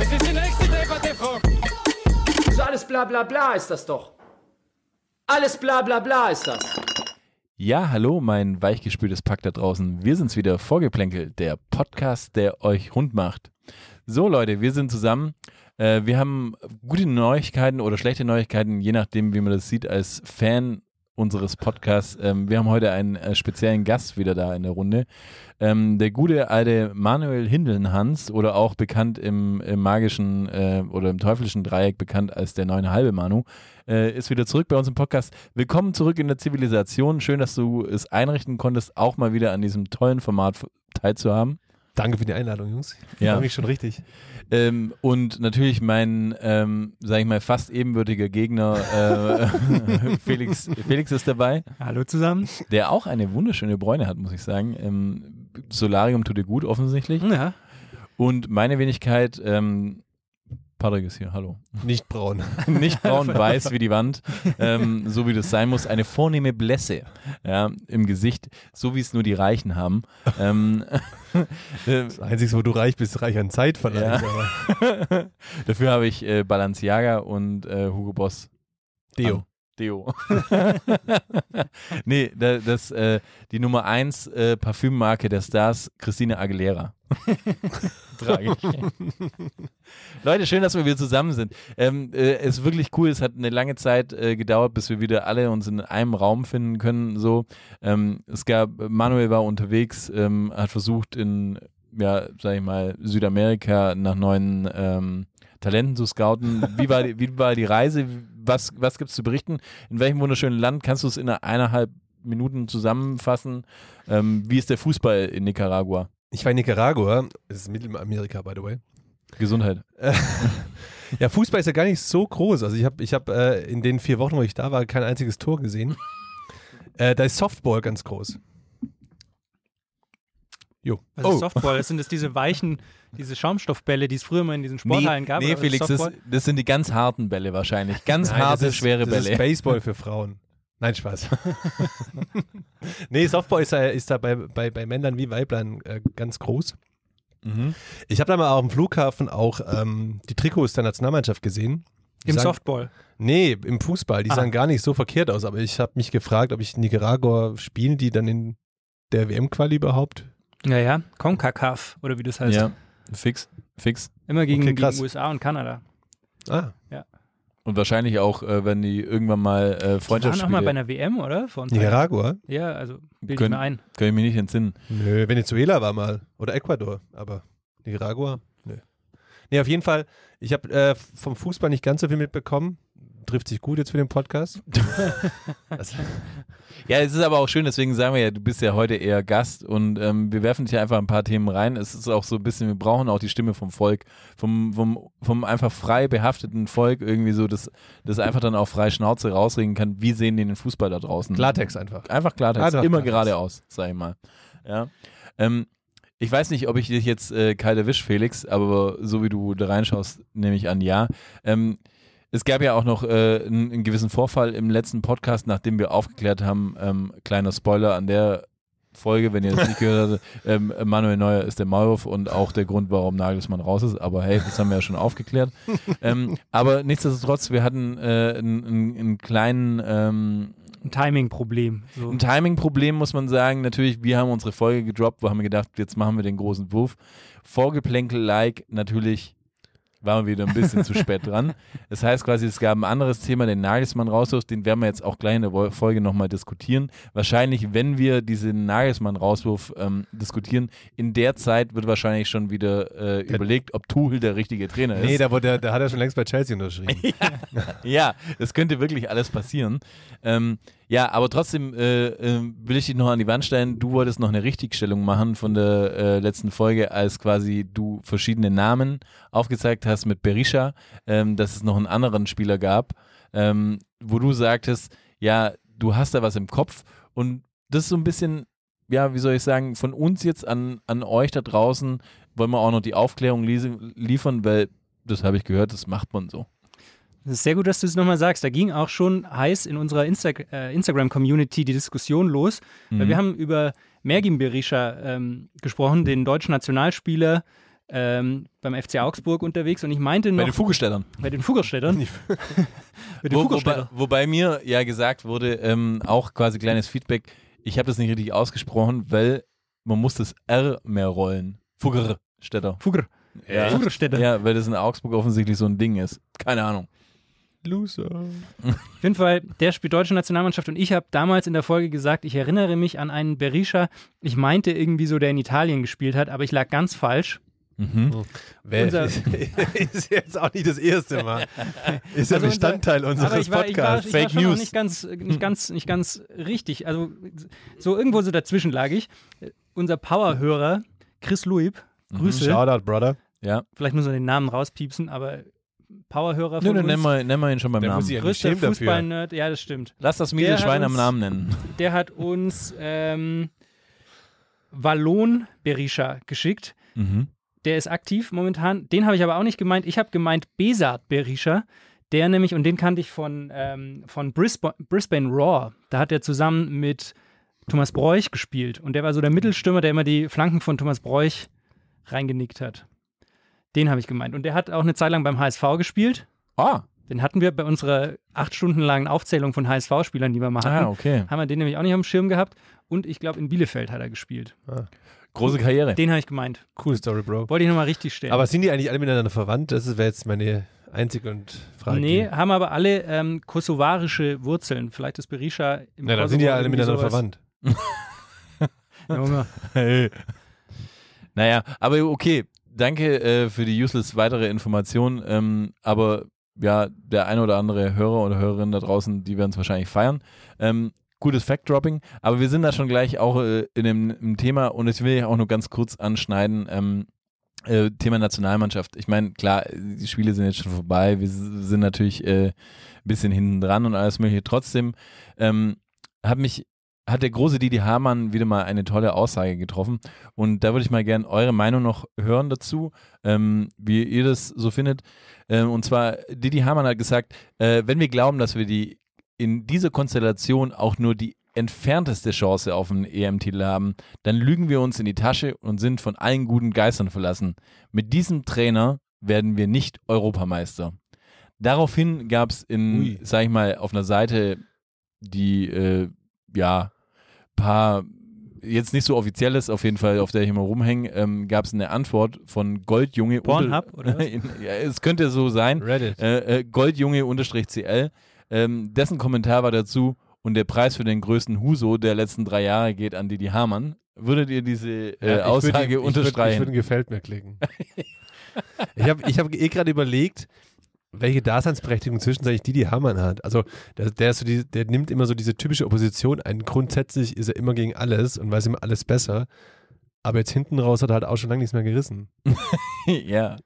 Es ist die nächste Debatte, Frau. So alles bla bla bla ist das doch. Alles bla bla bla ist das. Ja, hallo, mein weichgespültes Pack da draußen. Wir sind's wieder, Vorgeplänkel, der Podcast, der euch rund macht. So Leute, wir sind zusammen. Äh, wir haben gute Neuigkeiten oder schlechte Neuigkeiten, je nachdem, wie man das sieht, als Fan unseres Podcasts. Ähm, wir haben heute einen äh, speziellen Gast wieder da in der Runde. Ähm, der gute alte Manuel Hindelnhans oder auch bekannt im, im magischen äh, oder im teuflischen Dreieck bekannt als der neune halbe Manu, äh, ist wieder zurück bei uns im Podcast. Willkommen zurück in der Zivilisation. Schön, dass du es einrichten konntest, auch mal wieder an diesem tollen Format teilzuhaben. Danke für die Einladung, Jungs. Ich Ja. freue mich schon richtig. Ähm, und natürlich mein, ähm, sag ich mal, fast ebenbürtiger Gegner äh, Felix, Felix ist dabei, Hallo zusammen. der auch eine wunderschöne Bräune hat, muss ich sagen. Ähm, Solarium tut dir gut, offensichtlich. Ja. Und meine Wenigkeit, ähm, Patrick ist hier, hallo. Nicht braun. Nicht braun-weiß wie die Wand, ähm, so wie das sein muss. Eine vornehme Blässe ja, im Gesicht, so wie es nur die Reichen haben. Ähm, äh, Das Einzige, wo du reich bist, reich an Zeit verlangt. aber Dafür habe ich äh, Balenciaga und äh, Hugo Boss. Deo. An. Deo. nee, da, das, äh, die Nummer 1 äh, Parfümmarke der Stars, Christina Aguilera. Trage ich. Leute, schön, dass wir wieder zusammen sind. Ähm, äh, es ist wirklich cool, es hat eine lange Zeit äh, gedauert, bis wir wieder alle uns in einem Raum finden können. So, ähm, es gab, Manuel war unterwegs, ähm, hat versucht in, ja, sag ich mal, Südamerika nach neuen ähm, Talenten zu scouten. Wie war die, wie war die Reise? Was, was gibt's zu berichten? In welchem wunderschönen Land kannst du es in eineinhalb Minuten zusammenfassen? Ähm, wie ist der Fußball in Nicaragua? Ich war in Nicaragua, das ist Mittelamerika, by the way. Gesundheit. Ja, Fußball ist ja gar nicht so groß. Also ich habe ich hab, äh, in den vier Wochen, wo ich da war, kein einziges Tor gesehen. äh, da ist Softball ganz groß. Jo. Was ist Softball? Das sind das diese weichen, diese Schaumstoffbälle, die es früher mal in diesen Sporthallen gab. nee was ist Felix, das, das sind die ganz harten Bälle wahrscheinlich. Ganz Nein, harte, das ist, schwere das Bälle. ist Baseball für Frauen. Nein, Spaß. nee, Softball ist da, ist da bei, bei, bei Männern wie Weiblein äh, ganz groß. Mhm. Ich habe da mal auf dem Flughafen auch ähm, die Trikots der Nationalmannschaft gesehen. Die Im sahen- Softball. Nee, im Fußball. Die Ah. sahen gar nicht so verkehrt aus, aber ich habe mich gefragt, ob ich Nicaragua spielen die dann in der WM-Quali überhaupt? Ja, ja. CONCACAF, oder wie das heißt. Ja, fix, fix. Immer gegen, Okay, gegen USA und Kanada. Ah, Und wahrscheinlich auch, äh, wenn die irgendwann mal äh, Die waren auch Freundschaftsspiele, mal bei einer WM, oder? Nicaragua? Ja, also bilde ich Können- mir ein. kann ich mich nicht entsinnen. Nö, Venezuela war mal. Oder Ecuador, aber Nicaragua? Nö. Nee, auf jeden Fall, ich habe äh, vom Fußball nicht ganz so viel mitbekommen. Trifft sich gut jetzt für den Podcast. Ja, es ist aber auch schön, deswegen sagen wir ja, du bist ja heute eher Gast und ähm, wir werfen dich ja einfach ein paar Themen rein. Es ist auch so ein bisschen, wir brauchen auch die Stimme vom Volk, vom, vom, vom einfach frei behafteten Volk irgendwie so, das, das einfach dann auch frei Schnauze rausregen kann. Wie sehen die den Fußball da draußen? Klartext einfach. Einfach Klartext, Einfach immer Klartext. geradeaus, sag ich mal. Ja. Ähm, ich weiß nicht, ob ich dich jetzt äh, kalt erwisch, Felix, aber so wie du da reinschaust, nehme ich an, ja. Ähm, es gab ja auch noch äh, einen, einen gewissen Vorfall im letzten Podcast, nachdem wir aufgeklärt haben, ähm, kleiner Spoiler an der Folge, wenn ihr das nicht gehört habt, ähm, Manuel Neuer ist der Maulwurf und auch der Grund, warum Nagelsmann raus ist. Aber hey, das haben wir ja schon aufgeklärt. ähm, aber nichtsdestotrotz, wir hatten äh, einen, einen, einen kleinen ähm, Ein Timing-Problem. So. ein Timing-Problem muss man sagen. Natürlich, wir haben unsere Folge gedroppt, wo haben wir gedacht, jetzt machen wir den großen Wurf. Vorgeplänkel-like, natürlich waren wir wieder ein bisschen zu spät dran. Das heißt quasi, es gab ein anderes Thema, den Nagelsmann rauswurf, den werden wir jetzt auch gleich in der Folge nochmal diskutieren. Wahrscheinlich, wenn wir diesen Nagelsmann-Rauswurf ähm, diskutieren, in der Zeit wird wahrscheinlich schon wieder äh, überlegt, ob Tuchel der richtige Trainer ist. Nee, da, wurde, da hat er schon längst bei Chelsea unterschrieben. Ja, das könnte wirklich alles passieren. Ähm, Ja, aber trotzdem äh, äh, will ich dich noch an die Wand stellen. Du wolltest noch eine Richtigstellung machen von der äh, letzten Folge, als quasi du verschiedene Namen aufgezeigt hast mit Berisha, ähm, dass es noch einen anderen Spieler gab, ähm, wo du sagtest, ja, du hast da was im Kopf und das ist so ein bisschen, ja, wie soll ich sagen, von uns jetzt an, an euch da draußen wollen wir auch noch die Aufklärung lie- liefern, weil das habe ich gehört, das macht man so. Das ist sehr gut, dass du es nochmal sagst. Da ging auch schon heiß in unserer Insta äh, Instagram-Community die Diskussion los. Weil Mhm. wir haben über Mergin Berisha ähm, gesprochen, den deutschen Nationalspieler ähm, beim FC Augsburg unterwegs. Und ich meinte noch Bei den Vogelstellern. bei den Fuggerstädtern. bei den Wo, wobei, wobei mir ja gesagt wurde, ähm, auch quasi kleines Feedback, ich habe das nicht richtig ausgesprochen, weil man muss das R mehr rollen. Fuggerstädter. Fugger. Ja. Fuggerstädter. Ja, weil das in Augsburg offensichtlich so ein Ding ist. Keine Ahnung. Loser. Auf jeden Fall, der spielt deutsche Nationalmannschaft und ich habe damals in der Folge gesagt, ich erinnere mich an einen Berisha, ich meinte irgendwie so, der in Italien gespielt hat, aber ich lag ganz falsch. Mhm. Wer, Unser- ist jetzt auch nicht das erste Mal. Ist ja Also unser- Bestandteil Aber unseres ich war, ich war, Podcasts. ich war Fake schon noch News. nicht ganz, nicht, ganz, nicht ganz richtig. Also so irgendwo so dazwischen lag ich. Unser Powerhörer, Chris Luib, Grüße. Shoutout, Brother. Ja. Vielleicht muss man den Namen rauspiepsen, aber Powerhörer von nö, uns. nenn mal, nenn mal ihn schon beim Der muss Namen. sich ja nicht Größter. Fußball-Nerd, ja, das stimmt. Lass das Der miese hat Schwein am Namen nennen. Der hat uns ähm, Wallon Berisha geschickt. Mhm. Der ist aktiv momentan. Den habe ich aber auch nicht gemeint. Ich habe gemeint Besat Berisha. Der nämlich, und den kannte ich von, ähm, von Brisbane, Brisbane Raw. Da hat er zusammen mit Thomas Bräuch gespielt. Und der war so der Mittelstürmer, der immer die Flanken von Thomas Bräuch reingenickt hat. Den habe ich gemeint. Und der hat auch eine Zeit lang beim HSV gespielt. Ah, Den hatten wir bei unserer acht Stunden langen Aufzählung von HSV-Spielern, die wir mal hatten. ah, okay. Haben wir den nämlich auch nicht auf dem Schirm gehabt. Und ich glaube, in Bielefeld hat er gespielt. Große Karriere. Den habe ich gemeint. Cool Story, Bro. Wollte ich nochmal richtig stellen. Aber sind die eigentlich alle miteinander verwandt? Das wäre jetzt meine einzige und Frage. Nee, haben aber alle ähm, kosovarische Wurzeln. Vielleicht ist Berisha im Na, dann sind die ja alle miteinander sowas. verwandt. Junge. Hey. Naja, aber okay, danke äh, für die useless weitere Information. Ähm, aber ja, der eine oder andere Hörer oder Hörerin da draußen, die werden es wahrscheinlich feiern. Ähm, gutes Fact-Dropping, aber wir sind da schon gleich auch äh, in dem im Thema und ich will ja auch nur ganz kurz anschneiden. Ähm, äh, Thema Nationalmannschaft. Ich meine, klar, die Spiele sind jetzt schon vorbei. Wir sind natürlich äh, ein bisschen hinten dran und alles mögliche. Trotzdem ähm, hat mich hat der große Didi Hamann wieder mal eine tolle Aussage getroffen. Und da würde ich mal gerne eure Meinung noch hören dazu, ähm, wie ihr das so findet. Ähm, und zwar, Didi Hamann hat gesagt, äh, wenn wir glauben, dass wir die in dieser Konstellation auch nur die entfernteste Chance auf einen EM-Titel haben, dann lügen wir uns in die Tasche und sind von allen guten Geistern verlassen. Mit diesem Trainer werden wir nicht Europameister. Daraufhin gab es in, Ui. sag ich mal, auf einer Seite, die äh, ja paar jetzt nicht so offizielles, auf jeden Fall, auf der ich immer rumhänge, ähm, gab es eine Antwort von Goldjunge. Pornhub, oder was? ja, es könnte so sein. Reddit. Äh, äh, Goldjunge-CL. Ähm, dessen Kommentar war dazu, und der Preis für den größten Huso der letzten drei Jahre geht an Didi Hamann. Würdet ihr diese äh, Ja, würd Aussage würd- unterstreichen? Ich würde ein Gefällt mir klicken. ich habe ich hab eh gerade überlegt, welche Daseinsberechtigung zwischenzeitlich Didi Hamann hat. Also der, der, ist so die, der nimmt immer so diese typische Opposition ein. Grundsätzlich ist er immer gegen alles und weiß immer alles besser. Aber jetzt hinten raus hat er halt auch schon lange nichts mehr gerissen. ja.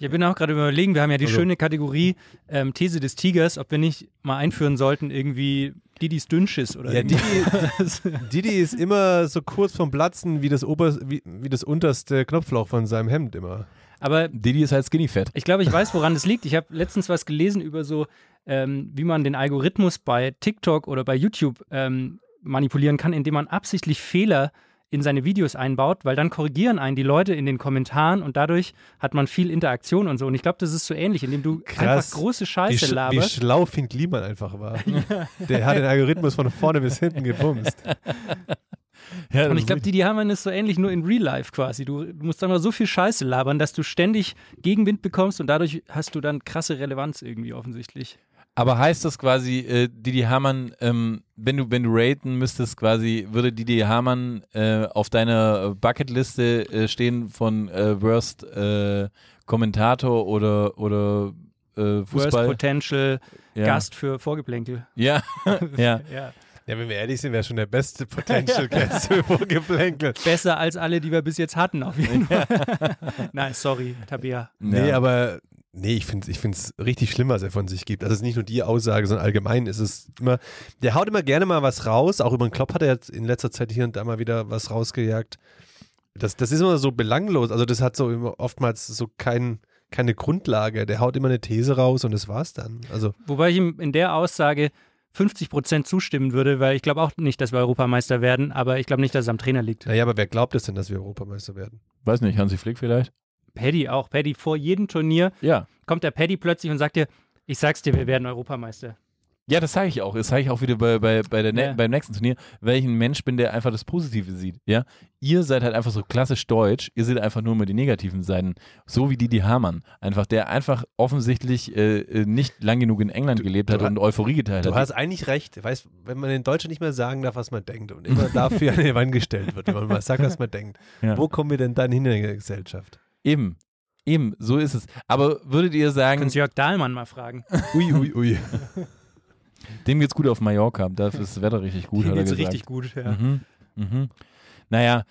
Ich bin auch gerade überlegen, wir haben ja die Also- schöne Kategorie ähm, These des Tigers, ob wir nicht mal einführen sollten, irgendwie Didis Dünnschiss oder Ja, irgendwas. Didi ist immer so kurz vom Platzen wie das, Ober, wie, wie das unterste Knopfloch von seinem Hemd immer. Aber Didi ist halt skinny fett. ich glaube, ich weiß, woran das liegt. Ich habe letztens was gelesen über so, ähm, wie man den Algorithmus bei TikTok oder bei YouTube ähm, manipulieren kann, indem man absichtlich Fehler in seine Videos einbaut, weil dann korrigieren einen die Leute in den Kommentaren und dadurch hat man viel Interaktion und so. Und ich glaube, das ist so ähnlich, indem du Krass. einfach große Wie, Scheiße sch wie laberst. schlau Finn Kliman einfach war. Der hat den Algorithmus von vorne bis hinten gebumst. Ja, Und ich glaube, Didi Hamann ist so ähnlich nur in Real Life quasi. Du, musst einfach so viel Scheiße labern, dass du ständig Gegenwind bekommst und dadurch hast du dann krasse Relevanz irgendwie offensichtlich. Aber heißt das quasi, äh, Didi Hamann, ähm, wenn du wenn du raten müsstest, quasi würde Didi Hamann äh, auf deiner Bucketliste äh, stehen von äh, Worst äh, Kommentator oder oder äh, Worst Fußball? Potential ja. Gast für Vorgeplänkel. Ja, ja. Ja. Ja, wenn wir ehrlich sind, wäre schon der beste Potential Guest für Vorgeplänkel. Besser als alle, die wir bis jetzt hatten, auf jeden Fall. Nein, sorry, Tabea. Nee, Ja. aber nee, ich finde es ich find's richtig schlimm, was er von sich gibt. Also es ist nicht nur die Aussage, sondern allgemein ist es immer, der haut immer gerne mal was raus. Auch über den Klopp hat er jetzt in letzter Zeit hier und da mal wieder was rausgejagt. Das, das ist immer so belanglos. Also das hat so oftmals so kein, keine Grundlage. Der haut immer eine These raus und das war's dann. Also Wobei ich ihm in der Aussage 50 Prozent zustimmen würde, weil ich glaube auch nicht, dass wir Europameister werden, aber ich glaube nicht, dass es am Trainer liegt. naja, aber wer glaubt es denn, dass wir Europameister werden? Weiß nicht, Hansi Flick vielleicht? Paddy auch. Paddy, vor jedem Turnier Ja. kommt der Paddy plötzlich und sagt dir, ich sag's dir, wir werden Europameister. Ja, das sage ich auch. Das sage ich auch wieder bei, bei, bei der ne Ja. beim nächsten Turnier, weil ich ein Mensch bin, der einfach das Positive sieht. Ja? Ihr seid halt einfach so klassisch deutsch. Ihr seht einfach nur immer die negativen Seiten. So wie Didi Hamann. Einfach, der einfach offensichtlich äh, äh, nicht lang genug in England gelebt hat du und Euphorie geteilt Du hat. hast eigentlich recht. Weißt, wenn man in Deutschland nicht mehr sagen darf, was man denkt und immer dafür an die Wand gestellt wird, wenn man mal sagt, was man denkt. Ja. Wo kommen wir denn dann hin in der Gesellschaft? Eben. Eben, so ist es. Aber würdet ihr sagen, Können Sie Jörg Dahlmann mal fragen. Ui, ui, ui. dem geht's gut auf Mallorca, dafür ist das Wetter richtig gut, Dem hat er geht's richtig gut. Ja. Mhm. Mhm. Naja,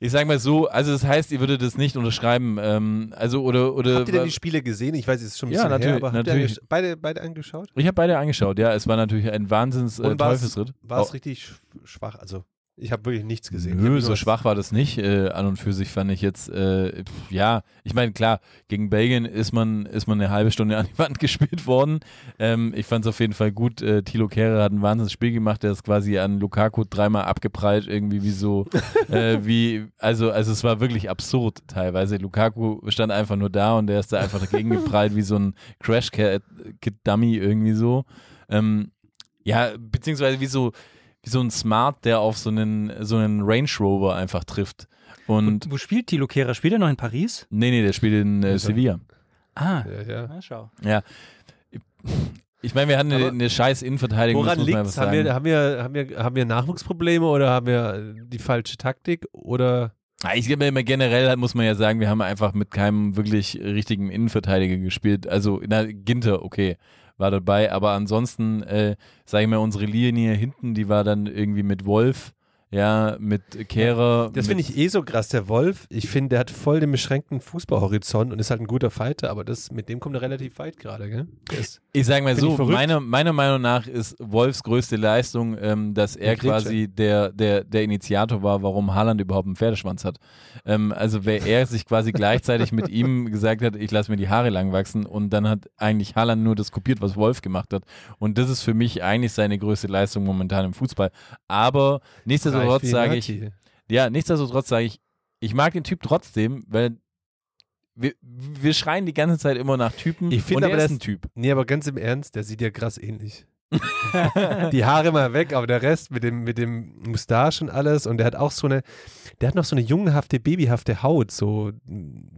ich sag mal so, also das heißt, ihr würdet das nicht unterschreiben, ähm, also oder oder Habt ihr denn die Spiele gesehen? Ich weiß, es ist schon ein Ja, bisschen natürlich, her, aber habt ihr natürlich. beide, beide angeschaut? ich habe beide angeschaut, ja, es war natürlich ein Wahnsinns äh, Teufelsritt. War es richtig sch- schwach? Also, ich habe wirklich nichts gesehen. Nö, so schwach war das nicht. Äh, an und für sich fand ich jetzt, äh, pf, ja, ich meine, klar, gegen Belgien ist man, ist man eine halbe Stunde an die Wand gespielt worden. Ähm, ich fand es auf jeden Fall gut. Äh, Thilo Kehrer hat ein wahnsinniges Spiel gemacht, der ist quasi an Lukaku dreimal abgeprallt, irgendwie wie so, äh, wie, also, also es war wirklich absurd teilweise. Lukaku stand einfach nur da und der ist da einfach dagegen geprallt, wie so ein Crash-Kit-Dummy irgendwie so. Ähm, ja, beziehungsweise wie so, wie so ein Smart, der auf so einen, so einen Range Rover einfach trifft. Und Wo spielt Thilo Kehrer? Spielt er noch in Paris? nee, nee, der spielt in äh, Ja. Sevilla. Ah, Ja, ja. na schau. Ja. Ich meine, wir hatten eine, eine scheiß Innenverteidigung. Woran das muss man liegt es? einfach Haben wir, sagen. haben, wir, haben, wir, haben wir Nachwuchsprobleme oder haben wir äh, die falsche Taktik? Oder Ah, Ich glaube, immer generell muss man ja sagen, wir haben einfach mit keinem wirklich richtigen Innenverteidiger gespielt. Also, na, Ginter, okay, war dabei, aber ansonsten, äh, sage ich mal, unsere Linie hinten, die war dann irgendwie mit Wolf, ja, mit Kehrer. das finde ich eh so krass, der Wolf. Ich finde, der hat voll den beschränkten Fußballhorizont und ist halt ein guter Fighter, aber das, mit dem kommt er relativ weit gerade, gell? Ich sage mal so, meiner, meiner Meinung nach ist Wolfs größte Leistung, ähm, dass er quasi der, der, der Initiator war, warum Haaland überhaupt einen Pferdeschwanz hat. Ähm, also wer er sich quasi gleichzeitig mit ihm gesagt hat, ich lasse mir die Haare lang wachsen und dann hat eigentlich Haaland nur das kopiert, was Wolf gemacht hat. Und das ist für mich eigentlich seine größte Leistung momentan im Fußball. Aber nichtsdestotrotz Wie sage ich, ja, nichtsdestotrotz sage ich, ich mag den Typ trotzdem, weil wir, wir schreien die ganze Zeit immer nach Typen Ich finde aber, er ist ein Typ. Nee, aber ganz im Ernst, der sieht ja krass ähnlich. die Haare mal weg, aber der Rest mit dem, mit dem Mustache und alles und der hat auch so eine, der hat noch so eine jungenhafte, babyhafte Haut, so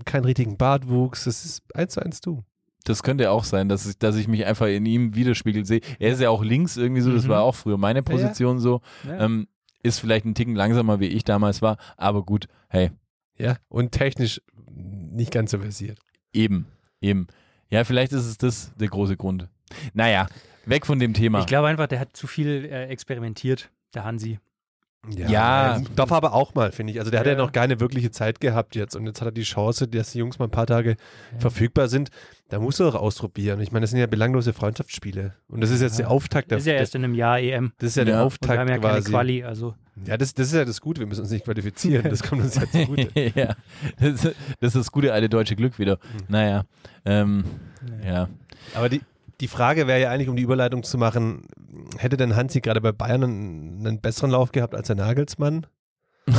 keinen richtigen Bartwuchs, das ist eins zu eins du. Das könnte auch sein, dass ich, dass ich mich einfach in ihm widerspiegelt sehe. Er ist ja auch links irgendwie so, das Mhm. war auch früher meine Position so. Ja. Ähm, ist vielleicht ein Ticken langsamer, wie ich damals war, aber gut, hey, Ja, und technisch nicht ganz so versiert. eben, eben. Ja, vielleicht ist es das der große Grund. Naja, weg von dem Thema. Ich glaube einfach, der hat zu viel äh, experimentiert, der Hansi. Ja. darf er aber auch mal, finde ich. Also der hat ja Ja. noch keine wirkliche Zeit gehabt jetzt und jetzt hat er die Chance, dass die Jungs mal ein paar Tage verfügbar sind. Da muss er doch ausprobieren. Ich meine, das sind ja belanglose Freundschaftsspiele und das ist jetzt der Auftakt. Der, Das ist ja erst in einem Jahr EM. das ist ja, Ja. der Und Und Auftakt wir haben ja keine quasi. Quali, also. Ja, das, das ist ja das Gute. Wir müssen uns nicht qualifizieren. Das kommt uns ja zugute. ja, das, das ist das gute alte deutsche Glück wieder. Mhm. Naja, ähm, ja. Aber die, die Frage wäre ja eigentlich, um die Überleitung zu machen, hätte denn Hansi gerade bei Bayern einen, einen besseren Lauf gehabt als der Nagelsmann?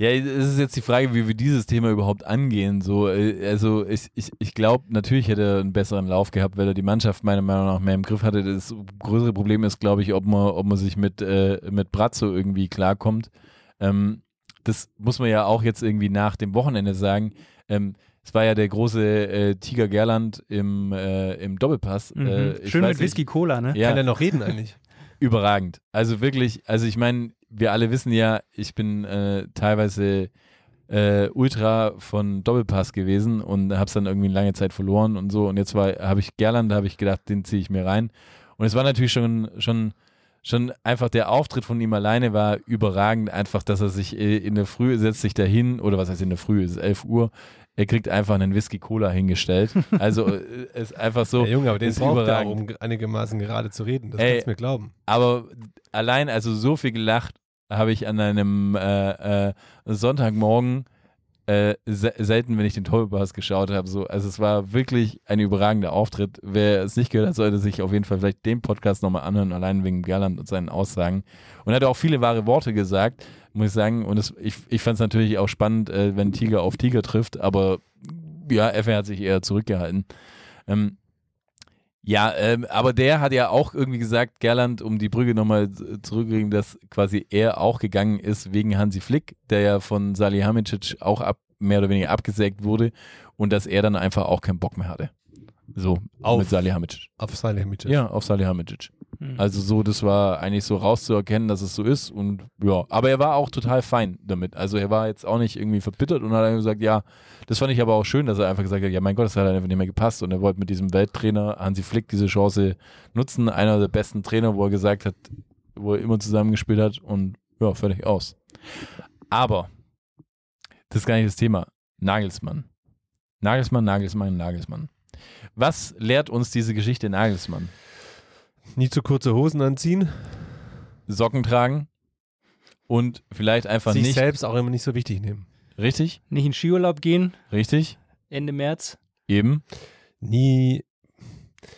Ja, es ist jetzt die Frage, wie wir dieses Thema überhaupt angehen. So, äh, also ich, ich, ich glaube, natürlich hätte er einen besseren Lauf gehabt, weil er die Mannschaft meiner Meinung nach mehr im Griff hatte. Das größere Problem ist, glaube ich, ob man, ob man sich mit, äh, mit Brazzo irgendwie klarkommt. Ähm, das muss man ja auch jetzt irgendwie nach dem Wochenende sagen. Ähm, es war ja der große äh, Tiger Gerland im, äh, im Doppelpass. Mhm. Äh, ich Schön weiß mit Whisky Cola, ne? Ja, Kann er noch reden eigentlich? überragend. Also wirklich, also ich meine, wir alle wissen ja, ich bin äh, teilweise äh, Ultra von Doppelpass gewesen und habe es dann irgendwie eine lange Zeit verloren und so. Und jetzt war, habe ich Gerland, da habe ich gedacht, den ziehe ich mir rein. Und es war natürlich schon, schon, schon einfach der Auftritt von ihm alleine war überragend. Einfach, dass er sich äh, in der Früh setzt sich dahin, oder was heißt in der Früh, es ist 11 Uhr, er kriegt einfach einen Whisky Cola hingestellt. Also äh, ist einfach so. Der Junge, aber den ist er, überragend. um einigermaßen gerade zu reden. Das Ey. kannst du mir glauben. Aber allein, also so viel gelacht habe ich an einem äh, äh, Sonntagmorgen äh, se selten, wenn ich den Doppelpass geschaut habe. So, also es war wirklich ein überragender Auftritt. Wer es nicht gehört hat, sollte sich auf jeden Fall vielleicht den Podcast nochmal anhören, allein wegen Gerland und seinen Aussagen. Und er hat auch viele wahre Worte gesagt, muss ich sagen. Und es, ich, ich fand es natürlich auch spannend, äh, wenn Tiger auf Tiger trifft, aber ja, FR hat sich eher zurückgehalten. Ähm, ja, ähm, aber der hat ja auch irgendwie gesagt, Gerland, um die Brücke nochmal zurückzukriegen, dass quasi er auch gegangen ist wegen Hansi Flick, der ja von Salihamidzic auch ab, mehr oder weniger abgesägt wurde und dass er dann einfach auch keinen Bock mehr hatte. So, Auf- mit Salihamidzic. Auf Salihamidzic. Ja, auf Salihamidzic. Hm. Also so, das war eigentlich so rauszuerkennen, dass es so ist und ja, aber er war auch total fein damit. Also er war jetzt auch nicht irgendwie verbittert und hat einfach gesagt, ja, das fand ich aber auch schön, dass er einfach gesagt hat, ja mein Gott, das hat einfach nicht mehr gepasst und er wollte mit diesem Welttrainer Hansi Flick diese Chance nutzen, einer der besten Trainer, wo er gesagt hat, wo er immer zusammengespielt hat und ja, fertig aus. Aber das ist gar nicht das Thema. Nagelsmann. Nagelsmann, Nagelsmann, Nagelsmann. Was lehrt uns diese Geschichte Nagelsmann? Nie zu kurze Hosen anziehen. Socken tragen und vielleicht einfach Sich nicht. selbst auch immer nicht so wichtig nehmen. Richtig, Nicht in Skiurlaub gehen, richtig, Ende März. eben. Nie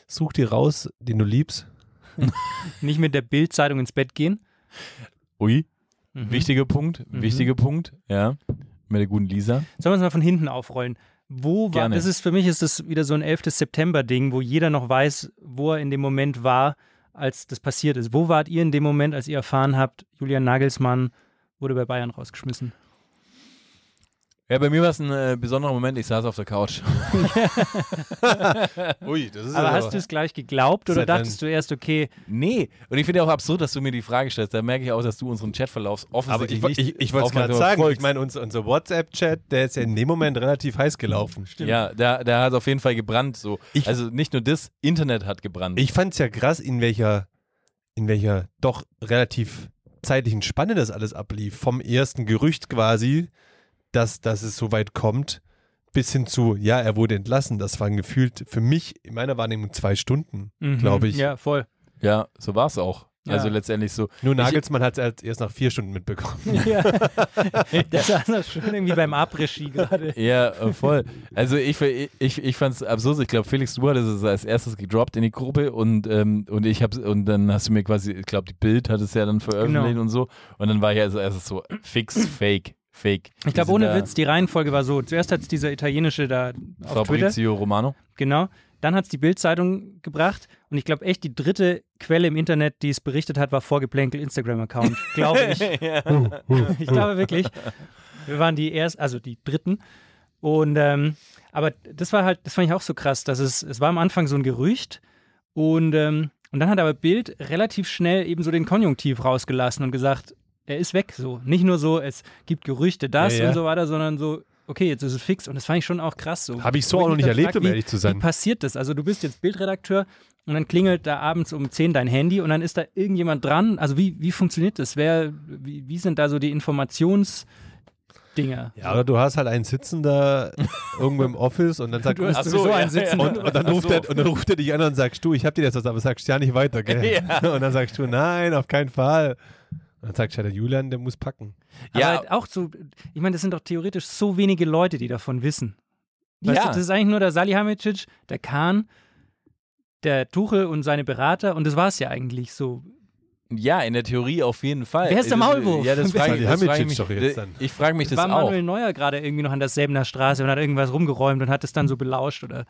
such dir raus, den du liebst. Nicht mit der Bildzeitung ins Bett gehen. Ui, Mhm. wichtiger Punkt, Mhm. wichtiger Punkt, ja. Mit der guten Lisa. Sollen wir es mal von hinten aufrollen? Wo war, Gerne. das ist für mich ist das wieder so ein 11. September-Ding, wo jeder noch weiß, wo er in dem Moment war, als das passiert ist. Wo wart ihr in dem Moment, als ihr erfahren habt, Julian Nagelsmann wurde bei Bayern rausgeschmissen? Ja, bei mir war es ein äh, besonderer Moment. Ich saß auf der Couch. Ui, das ist Aber hast du es gleich geglaubt oder dachtest du erst, okay, Nee, und ich finde auch absurd, dass du mir die Frage stellst. Da merke ich auch, dass du unseren Chatverlauf Aber offensichtlich ich, wo- nicht ich, ich wollte es gerade aufmerksam sagen. verfolgst. Ich meine, unser, unser WhatsApp-Chat, der ist ja in dem Moment relativ heiß gelaufen. Ja, da, da hat auf jeden Fall gebrannt. So. Ich- also nicht nur das, Internet hat gebrannt. Ich fand es ja krass, in welcher, in welcher doch relativ zeitlichen Spanne das alles ablief. Vom ersten Gerücht quasi, dass, dass es so weit kommt, bis hin zu, ja, er wurde entlassen. Das waren gefühlt für mich in meiner Wahrnehmung zwei Stunden, mhm, glaube ich. Ja, voll. ja, so war es auch. Ja. Also letztendlich so. Nur Nagelsmann hat es erst nach vier Stunden mitbekommen. ja. Das war so schön irgendwie beim Après-Ski gerade. Ja, äh, voll. Also ich, ich, ich fand es absurd. Ich glaube, Felix, du hattest es als erstes gedroppt in die Gruppe und, ähm, und ich hab's, und dann hast du mir quasi, ich glaube, die Bild hat es ja dann veröffentlicht Genau. und so. Und dann war ich also erstes so fix, fake, fake. Ich glaube, ohne Witz, die Reihenfolge war so. Zuerst hat es dieser italienische da auf Twitter, Fabrizio Romano. genau. Dann hat es die Bild-Zeitung gebracht und ich glaube echt, die dritte Quelle im Internet, die es berichtet hat, war Vorgeplänkel Instagram-Account, glaube ich. ich glaube wirklich. Wir waren die erst, also die dritten. Und ähm, aber das war halt, das fand ich auch so krass, dass es, es war am Anfang so ein Gerücht und, ähm, und dann hat aber Bild relativ schnell eben so den Konjunktiv rausgelassen und gesagt, er ist weg so. Nicht nur so, es gibt Gerüchte das Ja, ja. und so weiter, sondern so, okay, jetzt ist es fix. Und das fand ich schon auch krass so. Habe ich so auch noch nicht erlebt, um wie- ehrlich zu Wie sein. passiert das? Also du bist jetzt Bildredakteur und dann klingelt da abends um 10 dein Handy und dann ist da irgendjemand dran. Also wie, wie funktioniert das? Wer, wie, wie sind da so die Informationsdinger? Ja, oder du hast halt einen Sitzen da irgendwo im Office und dann sagt Du hast so, ja, einen Sitzen. ja. und, und, dann ruft so. er, und dann ruft er dich an und sagst du, ich hab dir das was, aber sagst ja nicht weiter, gell? Und dann sagst du, nein, auf keinen Fall. Und dann ja, der Julian, der muss packen. Aber Ja. halt auch so, ich meine, das sind doch theoretisch so wenige Leute, die davon wissen. Weißt Ja. du, das ist eigentlich nur der Salihamidzic, der Kahn, der Tuchel und seine Berater und das war es ja eigentlich so. Ja, in der Theorie auf jeden Fall. Wer ist der Das- Maulwurf? Ja, das frage ich, das frage ich mich. doch jetzt dann. Ich frage mich das war auch. Manuel Neuer gerade irgendwie noch an der Säbener Straße und hat irgendwas rumgeräumt und hat es dann so belauscht oder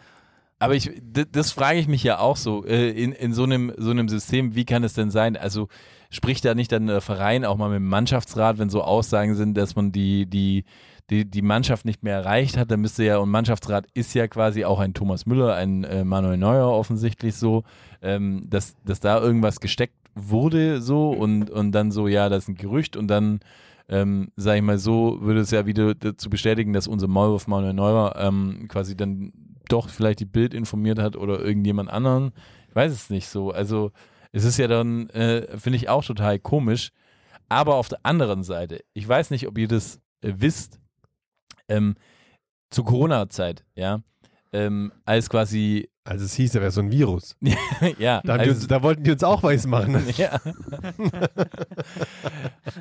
Aber ich, das frage ich mich ja auch so, äh, in, in so einem, so einem System, wie kann es denn sein? Also spricht da nicht dann der Verein auch mal mit dem Mannschaftsrat, wenn so Aussagen sind, dass man die, die, die, die Mannschaft nicht mehr erreicht hat, dann müsste ja, und Mannschaftsrat ist ja quasi auch ein Thomas Müller, ein äh, Manuel Neuer offensichtlich so, ähm, dass, dass da irgendwas gesteckt wurde so und, und dann so, ja, das ist ein Gerücht und dann ähm, sag ich mal so, würde es ja wieder dazu bestätigen, dass unser Maulwurf Manuel Neuer ähm, quasi dann doch vielleicht die Bild informiert hat oder irgendjemand anderen. Ich weiß es nicht so. Also es ist ja dann, äh, finde ich auch total komisch. Aber auf der anderen Seite, ich weiß nicht, ob ihr das äh, wisst, ähm, zur Corona-Zeit, ja, ähm, als quasi, Also es hieß, er wäre so ein Virus. ja, Da, haben die als- uns, da wollten die uns auch weiß machen. Ja.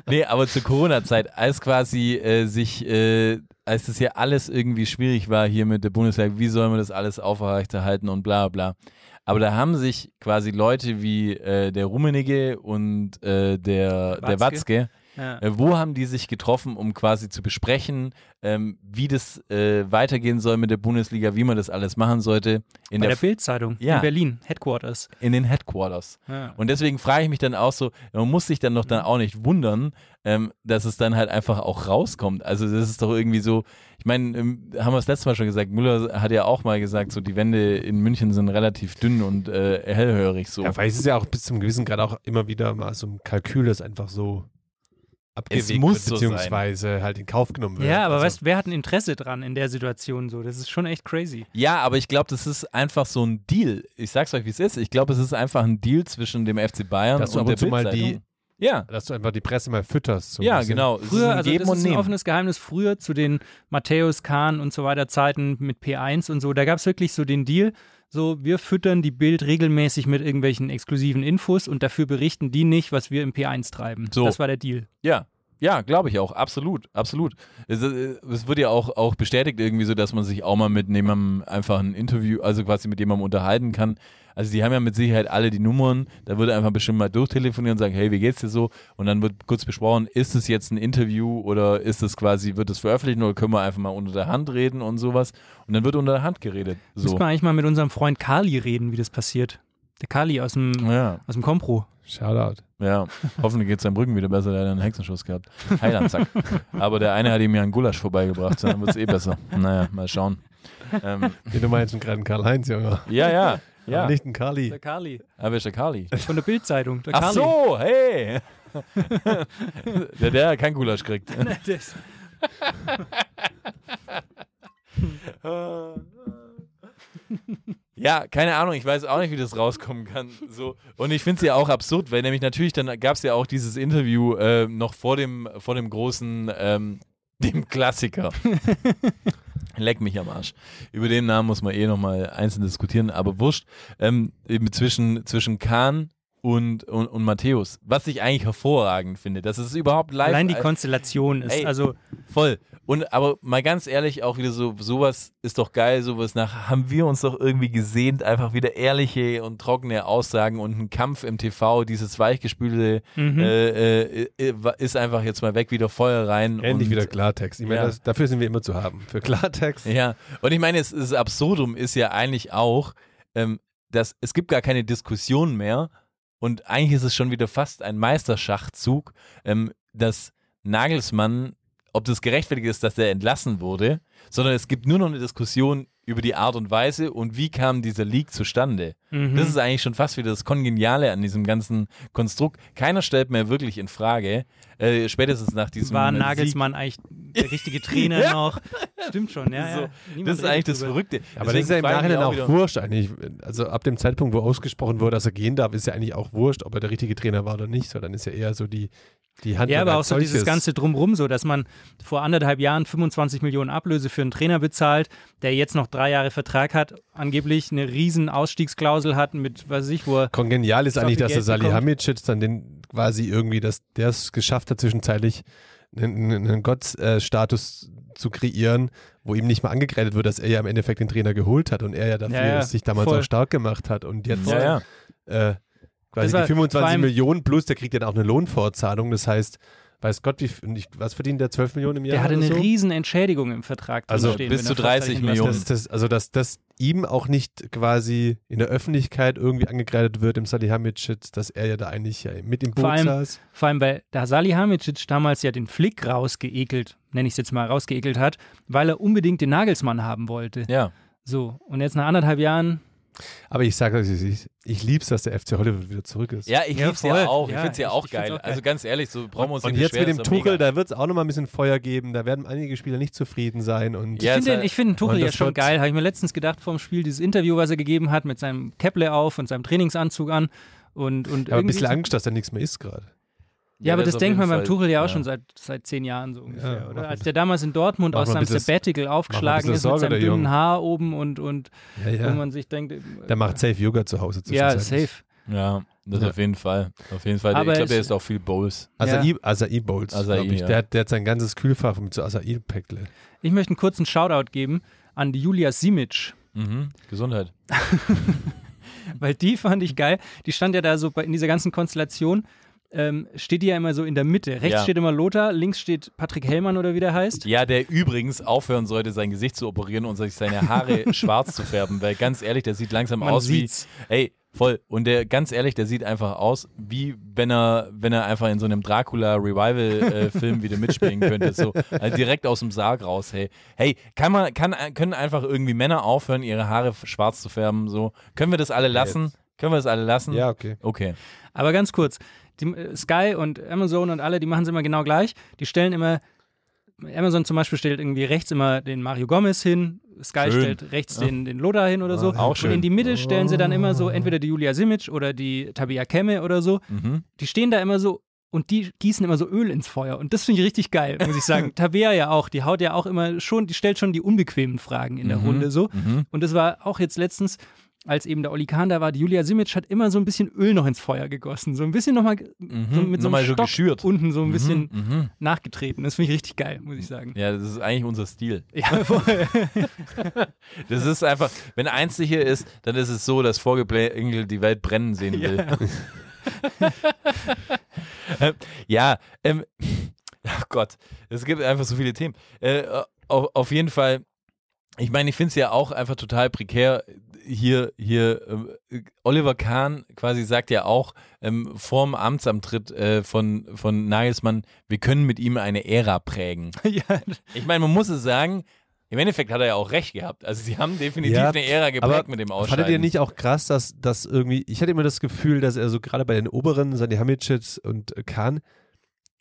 nee, aber zur Corona-Zeit, als quasi äh, sich, äh, als das ja alles irgendwie schwierig war hier mit der Bundeswehr, wie soll man das alles aufrechterhalten und bla bla. Aber da haben sich quasi Leute wie äh, der Rummenigge und äh, der, der Watzke. Ja. äh, wo haben die sich getroffen, um quasi zu besprechen, ähm, wie das äh, weitergehen soll mit der Bundesliga, wie man das alles machen sollte in Bei der, der Bild-Zeitung Ja. in Berlin, Headquarters. in den Headquarters. Ja. Und deswegen frage ich mich dann auch so, man muss sich dann doch dann auch nicht wundern, ähm, dass es dann halt einfach auch rauskommt. Also das ist doch irgendwie so, ich meine, ähm, haben wir das letzte Mal schon gesagt, Müller hat ja auch mal gesagt, so die Wände in München sind relativ dünn und äh, hellhörig so. Ja, weil es ist ja auch bis zum gewissen Grad auch immer wieder mal so ein Kalkül, das einfach so abgewegt muss wird, so beziehungsweise halt in Kauf genommen wird. Ja, aber also, weißt, wer hat ein Interesse dran in der Situation so? Das ist schon echt crazy. Ja, aber ich glaube, das ist einfach so ein Deal. Ich sag's euch, wie es ist. Ich glaube, es ist einfach ein Deal zwischen dem FC Bayern Dass du und der mal Bildzeitung. Ja, dass du einfach die Presse mal fütterst. so ja, bisschen. genau. Es Früher, also das ist ein Nehmen. offenes Geheimnis, früher zu den Matthäus, Kahn und so weiter Zeiten mit P1 und so, da gab es wirklich so den Deal, so wir füttern die Bild regelmäßig mit irgendwelchen exklusiven Infos und dafür berichten die nicht, was wir im P1 treiben. So. Das war der Deal. Ja, ja, glaube ich auch, absolut, absolut. Es, äh, es wird ja auch, auch bestätigt irgendwie so, dass man sich auch mal mit jemandem einfach ein Interview, also quasi mit jemandem unterhalten kann. Also die haben ja mit Sicherheit alle die Nummern, da wird einfach bestimmt mal durchtelefonieren und sagen, hey, wie geht's dir so? Und dann wird kurz besprochen, ist es jetzt ein Interview oder ist es quasi, wird es veröffentlicht oder können wir einfach mal unter der Hand reden und sowas? Und dann wird unter der Hand geredet. So. Müssen wir eigentlich mal mit unserem Freund Kali reden, wie das passiert. Der Kali aus dem, Ja, aus dem Kompro. Shoutout. ja. Hoffentlich geht's seinem Rücken wieder besser, der hat einen Hexenschuss gehabt. Heilandsack. Aber der eine hat ihm ja einen Gulasch vorbeigebracht, dann wird's eh besser. Naja, mal schauen. Ähm, du meinst gerade einen Karl-Heinz, Junge. ja, ja. Ja, Aber Nicht einen Kali. Der Kali. aber ist der Kali. Von der Bild-Zeitung. Der Ach Kali. so, hey. der, der kein Gulasch kriegt. Das, Ja, keine Ahnung, ich weiß auch nicht, wie das rauskommen kann. So. Und ich finde es ja auch absurd, weil nämlich natürlich dann gab es ja auch dieses Interview äh, noch vor dem, vor dem großen, ähm, dem Klassiker. Leck mich am Arsch. Über den Namen muss man eh nochmal einzeln diskutieren, aber wurscht. Ähm, eben zwischen, zwischen Kahn und, und, und Matthäus. Was ich eigentlich hervorragend finde, dass es überhaupt live allein die als- Konstellation ist. Ey. Also, Voll. Und aber mal ganz ehrlich, auch wieder so, sowas ist doch geil, sowas nach, haben wir uns doch irgendwie gesehnt, einfach wieder ehrliche und trockene Aussagen und ein Kampf im TV, dieses weichgespülte mhm. äh, äh, äh, ist einfach jetzt mal weg, wieder Feuer rein. Endlich und, wieder Klartext. Ich meine, Ja. das, dafür sind wir immer zu haben. Für Klartext. Ja, und ich meine, es ist Absurdum ist ja eigentlich auch, ähm, dass es gibt gar keine Diskussion mehr und eigentlich ist es schon wieder fast ein Meisterschachzug, ähm, dass Nagelsmann, ob das gerechtfertigt ist, dass er entlassen wurde, sondern es gibt nur noch eine Diskussion über die Art und Weise und wie kam dieser Leak zustande. Mhm. Das ist eigentlich schon fast wieder das Kongeniale an diesem ganzen Konstrukt. Keiner stellt mehr wirklich in Frage, äh, spätestens nach diesem war Sieg. Nagelsmann eigentlich der richtige Trainer Ja. noch? Stimmt schon, ja. So, ja. Das ist eigentlich das. Verrückte. Aber das ist ja im Deswegen Nachhinein auch, wieder- wurscht eigentlich. Also ab dem Zeitpunkt, wo ausgesprochen wurde, dass er gehen darf, ist ja eigentlich auch wurscht, ob er der richtige Trainer war oder nicht. So, dann ist ja eher so die, die Hand Ja, aber auch so dieses solches. ganze Drumrum, so dass man vor anderthalb Jahren 25 Millionen Ablöse für einen Trainer bezahlt, der jetzt noch drei Jahre Vertrag hat, angeblich eine riesen Ausstiegsklausel hat mit, was weiß ich, wo er Kongenial ist eigentlich, dass der. Salihamidzic dann den quasi irgendwie, dass der es geschafft hat, zwischenzeitlich einen, einen Gottstatus zu kreieren, wo ihm nicht mal angekreidet wird, dass er ja im Endeffekt den Trainer geholt hat und er ja dafür Ja, ja, sich damals voll. auch stark gemacht hat und jetzt Ja, ja. äh, quasi die 25 vor allem- Millionen plus, der kriegt dann auch eine Lohnfortzahlung. Das heißt, weiß Gott, wie, ich- was verdient der 12 Millionen im Jahr? der hatte oder eine so? riesen Entschädigung im Vertrag Also drinstehen, bis zu er vorzeitig 30 entlassen Millionen. Das, das, also, dass das ihm auch nicht quasi in der Öffentlichkeit irgendwie angekreidet wird im Salihamidzic, dass er ja da eigentlich ja mit im Boot Vor allem- saß. Vor allem, weil da Salihamidzic damals ja den Flick rausgeekelt, nenne ich es jetzt mal, rausgeekelt hat, weil er unbedingt den Nagelsmann haben wollte. Ja. So, und jetzt nach anderthalb Jahren Aber ich sage euch, ich, ich liebe es, dass der FC Hollywood wieder zurück ist. Ja, ich Ja, lieb's ja voll. auch. Ich Ja, find's ja auch geil. auch geil. Also ganz ehrlich, so brauchen wir uns Und nicht jetzt mit dem Tuchel, mega. da wird es auch nochmal ein bisschen Feuer geben. Da werden einige Spieler nicht zufrieden sein. Und Ja, Ich finde halt- den- ich finde den Tuchel und ja das schon geil. Habe ich mir letztens gedacht vom Spiel, dieses Interview, was er gegeben hat mit seinem Käpple auf und seinem Trainingsanzug an. Und, und aber ein bisschen Angst, dass da nichts mehr ist gerade. Ja, aber das denkt man beim. Tuchel ja auch Ja. schon seit, seit zehn Jahren so ungefähr, Ja, oder? Als der damals in Dortmund aus seinem Sabbatical aufgeschlagen ist mit seinem dünnen. Haar oben und, und Ja, wo man sich denkt, äh, Der macht safe Yoga zu Hause ja, zwischenzeitlich. safe. Ja, das Ja. auf jeden Fall. Auf jeden Fall. Aber ich glaube, der ist auch viel Bowls. Acai, Acai Bowls, Acai, glaub ich. ja. Der, hat, der hat sein ganzes Kühlfach mit so Acai-Päckle. Ich möchte einen kurzen Shoutout geben an die Julia Simic, Mhm. Gesundheit. weil die fand ich geil. Die stand ja da so bei, in dieser ganzen Konstellation. Ähm, steht die ja immer so in der Mitte. Rechts Ja. steht immer Lothar, links steht Patrick Hellmann oder wie der heißt. Ja, der übrigens aufhören sollte, sein Gesicht zu operieren und sich seine Haare schwarz zu färben, weil ganz ehrlich, der sieht langsam Man aus sieht's. wie. Ey, voll. Und der, ganz ehrlich, der sieht einfach aus, wie wenn er, wenn er einfach in so einem Dracula-Revival-Film wieder mitspielen könnte. So, also direkt aus dem Sarg raus, hey. Hey, kann man, kann, können einfach irgendwie Männer aufhören, ihre Haare schwarz zu färben? So, können wir das alle lassen? Können wir das alle lassen? Ja, okay. Okay. Aber ganz kurz, die, äh, Sky und Amazon und alle, die machen es immer genau gleich. Die stellen immer, Amazon zum Beispiel stellt irgendwie rechts immer den Mario Gomez hin, Sky Schön. stellt rechts den, den Loda hin oder so. auch schön. Und in die Mitte stellen sie dann immer so entweder die Julia Simic oder die Tabia Kemme oder so. Mhm. Die stehen da immer so und die gießen immer so Öl ins Feuer. Und das finde ich richtig geil, muss ich sagen. Tabea ja auch, die haut ja auch immer schon, die stellt schon die unbequemen Fragen in der Mhm. Runde so. Mhm. Und das war auch jetzt letztens, als eben der Oli Kahn da war, die Julia Simic hat immer so ein bisschen Öl noch ins Feuer gegossen. So ein bisschen nochmal so mit so einem so Stock geschürt. unten so ein bisschen Mhm. Mhm. nachgetreten. Das finde ich richtig geil, muss ich sagen. Ja, das ist eigentlich unser Stil. Ja, voll. Das ist einfach, wenn eins sicher ist, dann ist es so, dass Vorgeplänkelt die Welt brennen sehen will. Ähm, ja, ähm, ach Gott, es gibt einfach so viele Themen. Äh, auf, auf jeden Fall, ich meine, ich finde es ja auch einfach total prekär. Hier, hier, äh, Oliver Kahn quasi sagt ja auch ähm, vorm Amtsantritt äh, von, von Nagelsmann, wir können mit ihm eine Ära prägen. ja, Ich meine, man muss es sagen, im Endeffekt hat er ja auch recht gehabt. Also sie haben definitiv Ja, eine Ära geprägt mit dem Ausscheiden. Fandet ihr nicht auch krass, dass das irgendwie, ich hatte immer das Gefühl, dass er so gerade bei den Oberen, Salihamidzic und Kahn,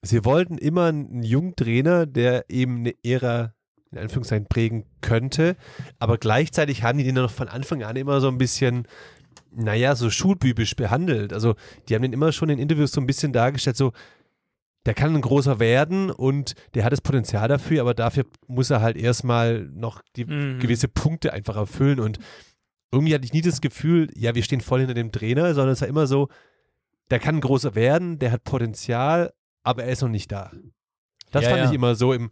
sie wollten immer einen jungen Trainer, der eben eine Ära in Anführungszeichen prägen könnte, aber gleichzeitig haben die den noch von Anfang an immer so ein bisschen, naja, so schulbübisch behandelt. Also die haben den immer schon in Interviews so ein bisschen dargestellt, so, der kann ein großer werden und der hat das Potenzial dafür, aber dafür muss er halt erstmal noch die Mhm. gewisse Punkte einfach erfüllen und irgendwie hatte ich nie das Gefühl, ja, wir stehen voll hinter dem Trainer, sondern es war immer so, der kann ein großer werden, der hat Potenzial, aber er ist noch nicht da. Das Ja, fand ja. ich immer so im, im,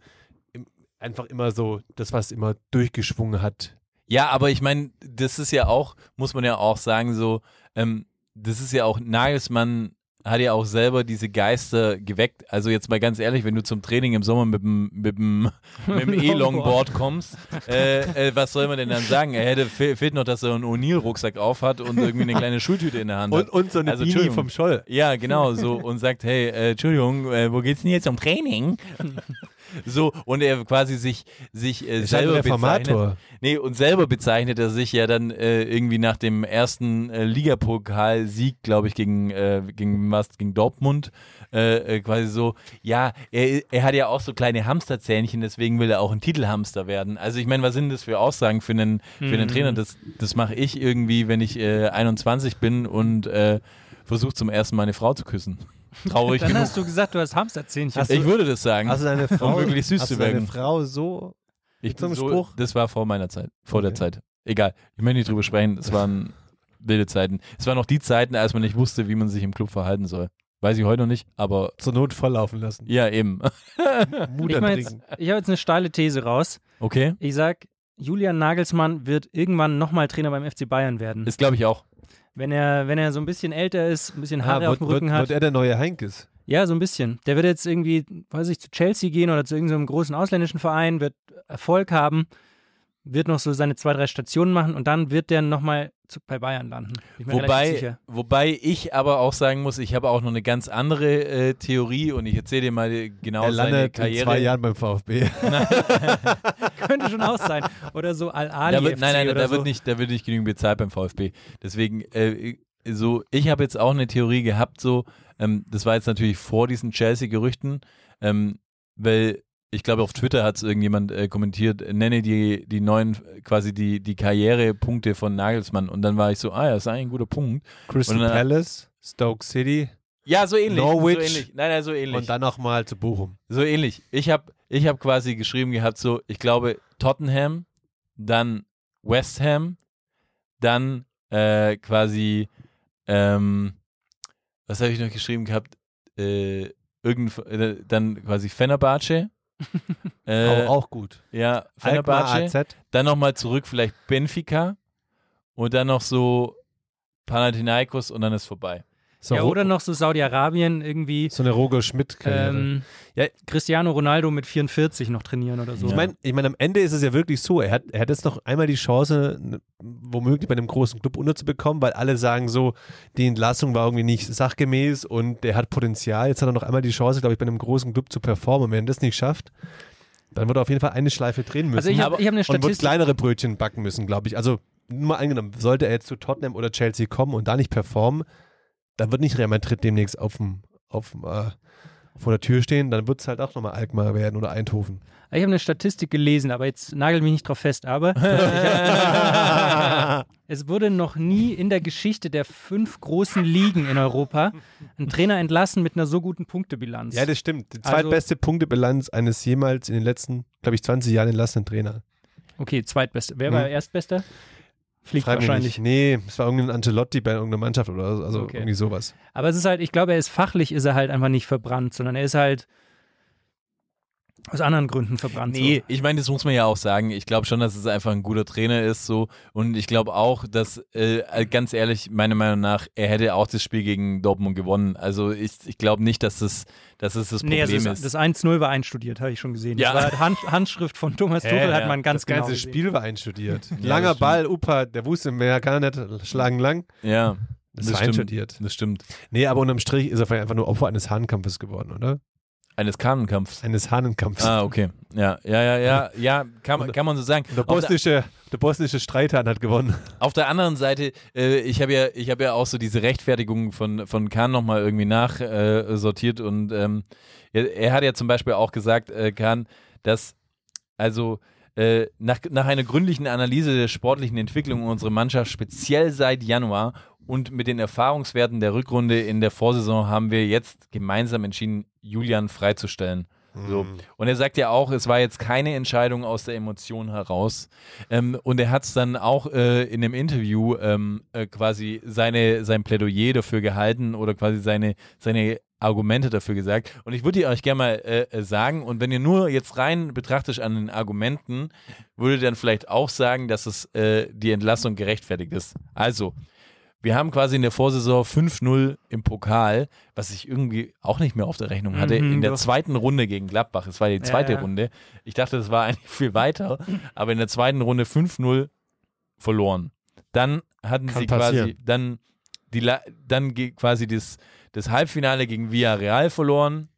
einfach immer so, das, was immer durchgeschwungen hat. Ja, aber ich meine, das ist ja auch, muss man ja auch sagen, so, ähm, das ist ja auch, Nagelsmann hat ja auch selber diese Geister geweckt. Also jetzt mal ganz ehrlich, wenn du zum Training im Sommer mit dem, mit dem, mit dem E-Longboard kommst, äh, äh, was soll man denn dann sagen? Er hätte, fe fehlt noch, dass er einen O'Neill-Rucksack aufhat und irgendwie eine kleine Schultüte in der Hand hat. Und, und so eine Also, Beanie vom Scholl. Ja, genau, so und sagt, hey, äh, Entschuldigung, äh, wo geht's denn jetzt zum Training? so, und er quasi sich, sich äh, halt selber bezeichnet. Reformator. Nee, und selber bezeichnet er sich ja dann äh, irgendwie nach dem ersten äh, Ligapokalsieg, glaube ich, gegen, äh, gegen was, gegen Dortmund, äh, äh, quasi so, ja, er, er hat ja auch so kleine Hamsterzähnchen, deswegen will er auch ein Titelhamster werden. Also ich meine, was sind das für Aussagen für einen, für einen Mhm. Trainer? Das, das mache ich irgendwie, wenn ich äh, 21 bin und äh, versuche zum ersten Mal eine Frau zu küssen. Traurig Dann genug. hast du gesagt, du hast Hamsterzähnchen. Hast Ich würde das sagen. Also deine Frau, Um möglichst süß hast zu du deine werden. Frau so Ich Mit so einem bin so, Spruch? Das war vor meiner Zeit, vor der Okay. Zeit. Egal, ich möchte nicht drüber sprechen. Es waren wilde Zeiten. Es waren noch die Zeiten, als man nicht wusste, wie man sich im Club verhalten soll. Weiß ich heute noch nicht, aber zur Not volllaufen lassen. ja, eben. Mut ich jetzt- antrinken. ich habe jetzt eine steile These raus. Okay, Ich sag, Julian Nagelsmann wird irgendwann nochmal Trainer beim FC Bayern werden. das glaube ich auch. Wenn er, wenn er so ein bisschen älter ist, ein bisschen Haare Ah, auf dem Rücken wird, hat. wird er der neue Heinkes? Ja, so ein bisschen. Der wird jetzt irgendwie, weiß ich, zu Chelsea gehen oder zu irgendeinem großen ausländischen Verein, wird Erfolg haben, wird noch so seine zwei, drei Stationen machen und dann wird der nochmal bei Bayern landen. Wobei, sicher. wobei ich aber auch sagen muss, ich habe auch noch eine ganz andere äh, Theorie und ich erzähle dir mal genau er seine landet Karriere. in zwei Jahren beim VfB. Könnte schon auch sein. Oder so Al-Ali Da wird, FC nein, nein, oder da so. wird nicht, da wird nicht genügend bezahlt beim VfB. Deswegen, äh, so, ich habe jetzt auch eine Theorie gehabt, so, ähm, das war jetzt natürlich vor diesen Chelsea-Gerüchten, ähm, weil ich glaube, auf Twitter hat es irgendjemand äh, kommentiert, äh, nenne die, die neuen, quasi die, die Karrierepunkte von Nagelsmann. Und dann war ich so, ah ja, das ist eigentlich ein guter Punkt. Crystal dann- Palace, Stoke City Ja, so ähnlich. Norwich. So ähnlich. Nein, nein, so ähnlich. und dann nochmal zu Bochum. So ähnlich. Ich habe ich hab quasi geschrieben gehabt, so, ich glaube, Tottenham, dann West Ham, dann äh, quasi, ähm, was habe ich noch geschrieben gehabt? Äh, irgend, äh, dann quasi Fenerbahce. Äh, auch, auch gut. Ja, Fenerbahce. AZ. Dann nochmal zurück, vielleicht Benfica. Und dann noch so Panathinaikos und dann ist vorbei. So, ja, oder noch so Saudi-Arabien irgendwie so eine Roger Schmidt-Karriere. ähm, Ja. Cristiano Ronaldo mit 44 noch trainieren oder so. Ich meine, ich mein, am Ende ist es ja wirklich so, er hat, er hat jetzt noch einmal die Chance, womöglich bei einem großen Club unterzubekommen, weil alle sagen so, die Entlassung war irgendwie nicht sachgemäß und der hat Potenzial. Jetzt hat er noch einmal die Chance, glaube ich, bei einem großen Club zu performen. Und wenn er das nicht schafft, dann wird er auf jeden Fall eine Schleife drehen müssen. Also ich habe hab eine und wird Statistik. kleinere Brötchen backen müssen, glaube ich. Also nur mal angenommen, sollte er jetzt zu Tottenham oder Chelsea kommen und da nicht performen, dann wird nicht Real Madrid demnächst auf dem, auf dem, äh, vor der Tür stehen, dann wird es halt auch nochmal Alkmaar werden oder Eindhoven. Ich habe eine Statistik gelesen, aber jetzt nagel mich nicht drauf fest. Aber es wurde noch nie in der Geschichte der fünf großen Ligen in Europa ein Trainer entlassen mit einer so guten Punktebilanz. Ja, das stimmt. Die Also- zweitbeste Punktebilanz eines jemals in den letzten, glaube ich, 20 Jahren entlassenen Trainer. okay, zweitbeste. Wer war Hm. Erstbester? Fliegt Frag mich wahrscheinlich. Nicht. Nee, es war irgendein Ancelotti bei irgendeiner Mannschaft oder so, also Okay. irgendwie sowas. Aber es ist halt, ich glaube, er ist fachlich, ist er halt einfach nicht verbrannt, sondern er ist halt aus anderen Gründen verbrannt. Nee, ich meine, das muss man ja auch sagen. Ich glaube schon, dass es einfach ein guter Trainer ist so und ich glaube auch, dass äh, ganz ehrlich, meiner Meinung nach, er hätte auch das Spiel gegen Dortmund gewonnen. Also ich, ich glaube nicht, dass das, dass es das So. Nee, Problem also ist. das, das 1-0 war einstudiert, habe ich schon gesehen. Ja. Das war Hand, Handschrift von Thomas Tuchel, Hä? hat Ja. man ganz das ganze genau gesehen. Spiel war einstudiert. Ja, Langer das stimmt. Ball, Upa, der wusste mehr, kann er nicht schlagen lang. ja, Das, das war stimmt. einstudiert. Das stimmt. Nee, aber unterm Strich ist er vielleicht einfach nur Opfer eines Hahnkampfes geworden, oder? Eines Kahnenkampfs. Eines Hahnenkampfs. Ah, okay. Ja, ja, ja, ja, ja, kann, man- kann man so sagen. Der bosnische, der bosnische Streithahn hat gewonnen. auf der anderen Seite, äh, ich habe ja, ich habe ja auch so diese Rechtfertigung von, von Kahn nochmal irgendwie nachsortiert äh, und ähm, er, er hat ja zum Beispiel auch gesagt, äh, Kahn, dass also äh, nach, nach einer gründlichen Analyse der sportlichen Entwicklung unserer Mannschaft, speziell seit Januar und mit den Erfahrungswerten der Rückrunde in der Vorsaison, haben wir jetzt gemeinsam entschieden, Julian freizustellen. So. Und er sagt ja auch, es war jetzt keine Entscheidung aus der Emotion heraus. Ähm, und er hat es dann auch äh, in dem Interview ähm, äh, quasi seine, sein Plädoyer dafür gehalten oder quasi seine, seine Argumente dafür gesagt. Und ich würde die euch gerne mal äh, äh, sagen. Und wenn ihr nur jetzt rein betrachtet an den Argumenten, würdet ihr dann vielleicht auch sagen, dass es äh, die Entlassung gerechtfertigt ist. Also, wir haben quasi in der Vorsaison 5-0 im Pokal, was ich irgendwie auch nicht mehr auf der Rechnung hatte, Mhm, in der doch. zweiten Runde gegen Gladbach. Es war die zweite ja. Runde. Ich dachte, das war eigentlich viel weiter, aber in der zweiten Runde 5-0 verloren. Dann hatten Kann sie quasi, passieren. dann, die, dann quasi das, das Halbfinale gegen Villarreal verloren.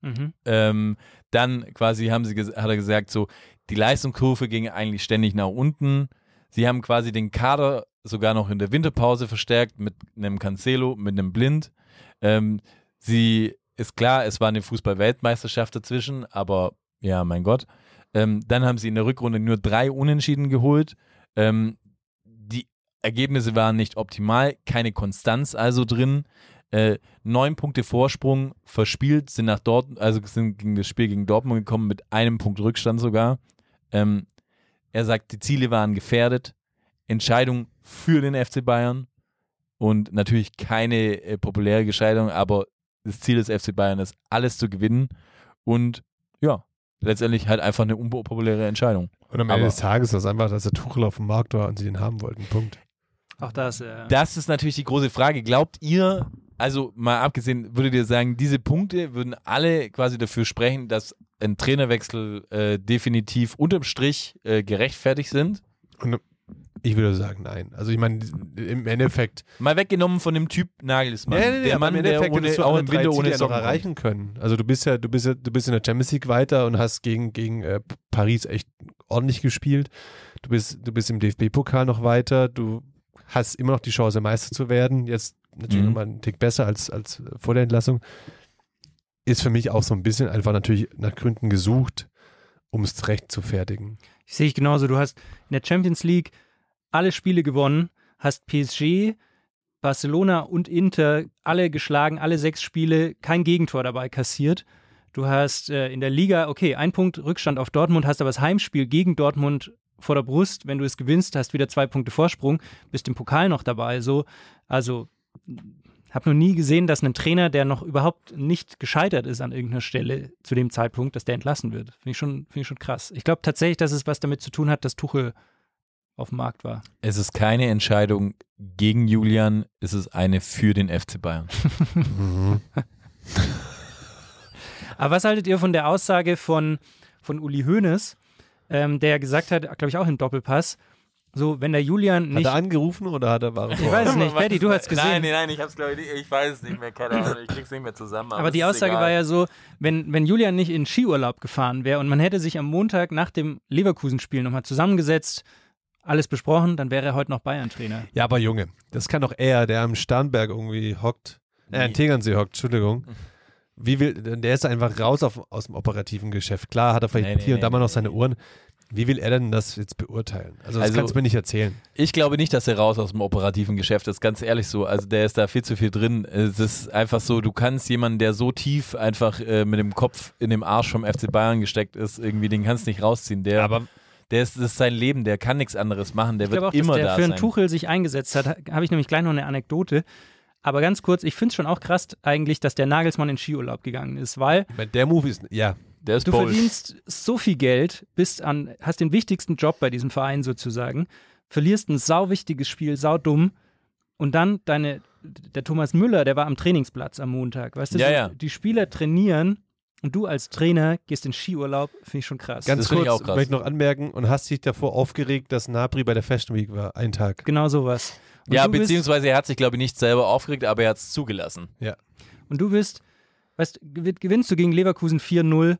Mhm. Ähm, dann quasi haben sie, hat er gesagt, so, die Leistungskurve ging eigentlich ständig nach unten. Sie haben quasi den Kader sogar noch in der Winterpause verstärkt mit einem Cancelo, mit einem Blind. Ähm, sie ist klar, es war eine Fußball-Weltmeisterschaft dazwischen, aber ja, mein Gott. Ähm, dann haben sie in der Rückrunde nur drei Unentschieden geholt. Ähm, die Ergebnisse waren nicht optimal, keine Konstanz also drin. Äh, neun Punkte Vorsprung verspielt, sind nach dort, also sind gegen das Spiel gegen Dortmund gekommen mit einem Punkt Rückstand sogar. Ähm, er sagt, die Ziele waren gefährdet. Entscheidung für den FC Bayern und natürlich keine äh, populäre Entscheidung, aber das Ziel des FC Bayern ist, alles zu gewinnen und ja, letztendlich halt einfach eine unpopuläre Entscheidung. Und am Aber- Ende des Tages war es einfach, dass der Tuchel auf dem Markt war und sie ihn haben wollten. Punkt. Auch das. Äh, Das ist natürlich die große Frage. Glaubt ihr, also mal abgesehen, würdet ihr sagen, diese Punkte würden alle quasi dafür sprechen, dass ein Trainerwechsel äh, definitiv unterm Strich äh, gerechtfertigt sind. Und ich würde sagen, nein. Also ich meine, im Endeffekt, Mal weggenommen von dem Typ Nagelsmann. Ja, nee, nee, der Mann, im der Endeffekt ohne, auch im Winter ohne ja noch Socken erreichen können. Also du bist ja, du bist ja, du bist in der Champions League weiter und hast gegen, gegen äh, Paris echt ordentlich gespielt. Du bist, du bist im DFB-Pokal noch weiter. Du hast immer noch die Chance, Meister zu werden. Jetzt natürlich Mhm. nochmal einen Tick besser als, als vor der Entlassung. Ist für mich auch so ein bisschen einfach natürlich nach Gründen gesucht, um es recht zu fertigen. Ich sehe ich genauso. Du hast in der Champions League alle Spiele gewonnen, hast PSG, Barcelona und Inter alle geschlagen, alle sechs Spiele, kein Gegentor dabei kassiert. Du hast äh, in der Liga, okay, ein Punkt Rückstand auf Dortmund, hast aber das Heimspiel gegen Dortmund vor der Brust. Wenn du es gewinnst, hast wieder zwei Punkte Vorsprung, bist im Pokal noch dabei. So, also habe noch nie gesehen, dass ein Trainer, der noch überhaupt nicht gescheitert ist an irgendeiner Stelle zu dem Zeitpunkt, dass der entlassen wird. Finde ich schon, finde ich schon krass. Ich glaube tatsächlich, dass es was damit zu tun hat, dass Tuchel auf dem Markt war. Es ist keine Entscheidung gegen Julian, es ist eine für den FC Bayern. Aber was haltet ihr von der Aussage von, von Uli Hoeneß, ähm, der gesagt hat, glaube ich auch im Doppelpass, so, wenn der Julian Hat nicht. er angerufen oder hat er war Ich weiß es nicht, Patty, du hast gesehen. Nein, nein, ich hab's glaube ich, ich weiß es nicht mehr, keine Ahnung, ich krieg's nicht mehr zusammen. Aber die Aussage war ja so, wenn, wenn Julian nicht in Skiurlaub gefahren wäre und man hätte sich am Montag nach dem Leverkusen-Spiel nochmal zusammengesetzt, alles besprochen, dann wäre er heute noch Bayern-Trainer. Ja, aber Junge, das kann doch er, der am Starnberg irgendwie hockt, äh, am Tegernsee hockt, Entschuldigung. Wie will, der ist einfach raus auf, aus dem operativen Geschäft. Klar hat er vielleicht Nee, nee, hier und da nee, mal noch nee, seine nee. Ohren. Wie will er denn das jetzt beurteilen? Also das Also- kannst du mir nicht erzählen. Ich glaube nicht, dass er raus aus dem operativen Geschäft ist, ganz ehrlich so. Also der ist da viel zu viel drin. Es ist einfach so, du kannst jemanden, der so tief einfach äh, mit dem Kopf in dem Arsch vom FC Bayern gesteckt ist, irgendwie, den kannst du nicht rausziehen. Der, Aber- der ist, das ist sein Leben, der kann nichts anderes machen, der Ich wird auch, immer dass der da für einen sein. Tuchel sich eingesetzt hat. Habe ich nämlich gleich noch eine Anekdote. Aber ganz kurz, ich finde es schon auch krass eigentlich, dass der Nagelsmann in Skiurlaub gegangen ist, weil Der Move ist, ja, Der ist du bold. verdienst so viel Geld, bist an, hast den wichtigsten Job bei diesem Verein sozusagen, verlierst ein sauwichtiges Spiel, saudumm und dann deine, der Thomas Müller, der war am Trainingsplatz am Montag, weißt du, Ja, ja. die Spieler trainieren und du als Trainer gehst in Skiurlaub, finde ich schon krass. ganz Das kurz ich auch krass. möchte ich noch anmerken und hast dich davor aufgeregt, dass Nabri bei der Fashion Week war, ein Tag. genau sowas. Und Ja, du bist- beziehungsweise er hat sich, glaube ich, nicht selber aufgeregt, aber er hat es zugelassen. Und du bist, weißt, gewin- gewinnst du gegen Leverkusen 4-0,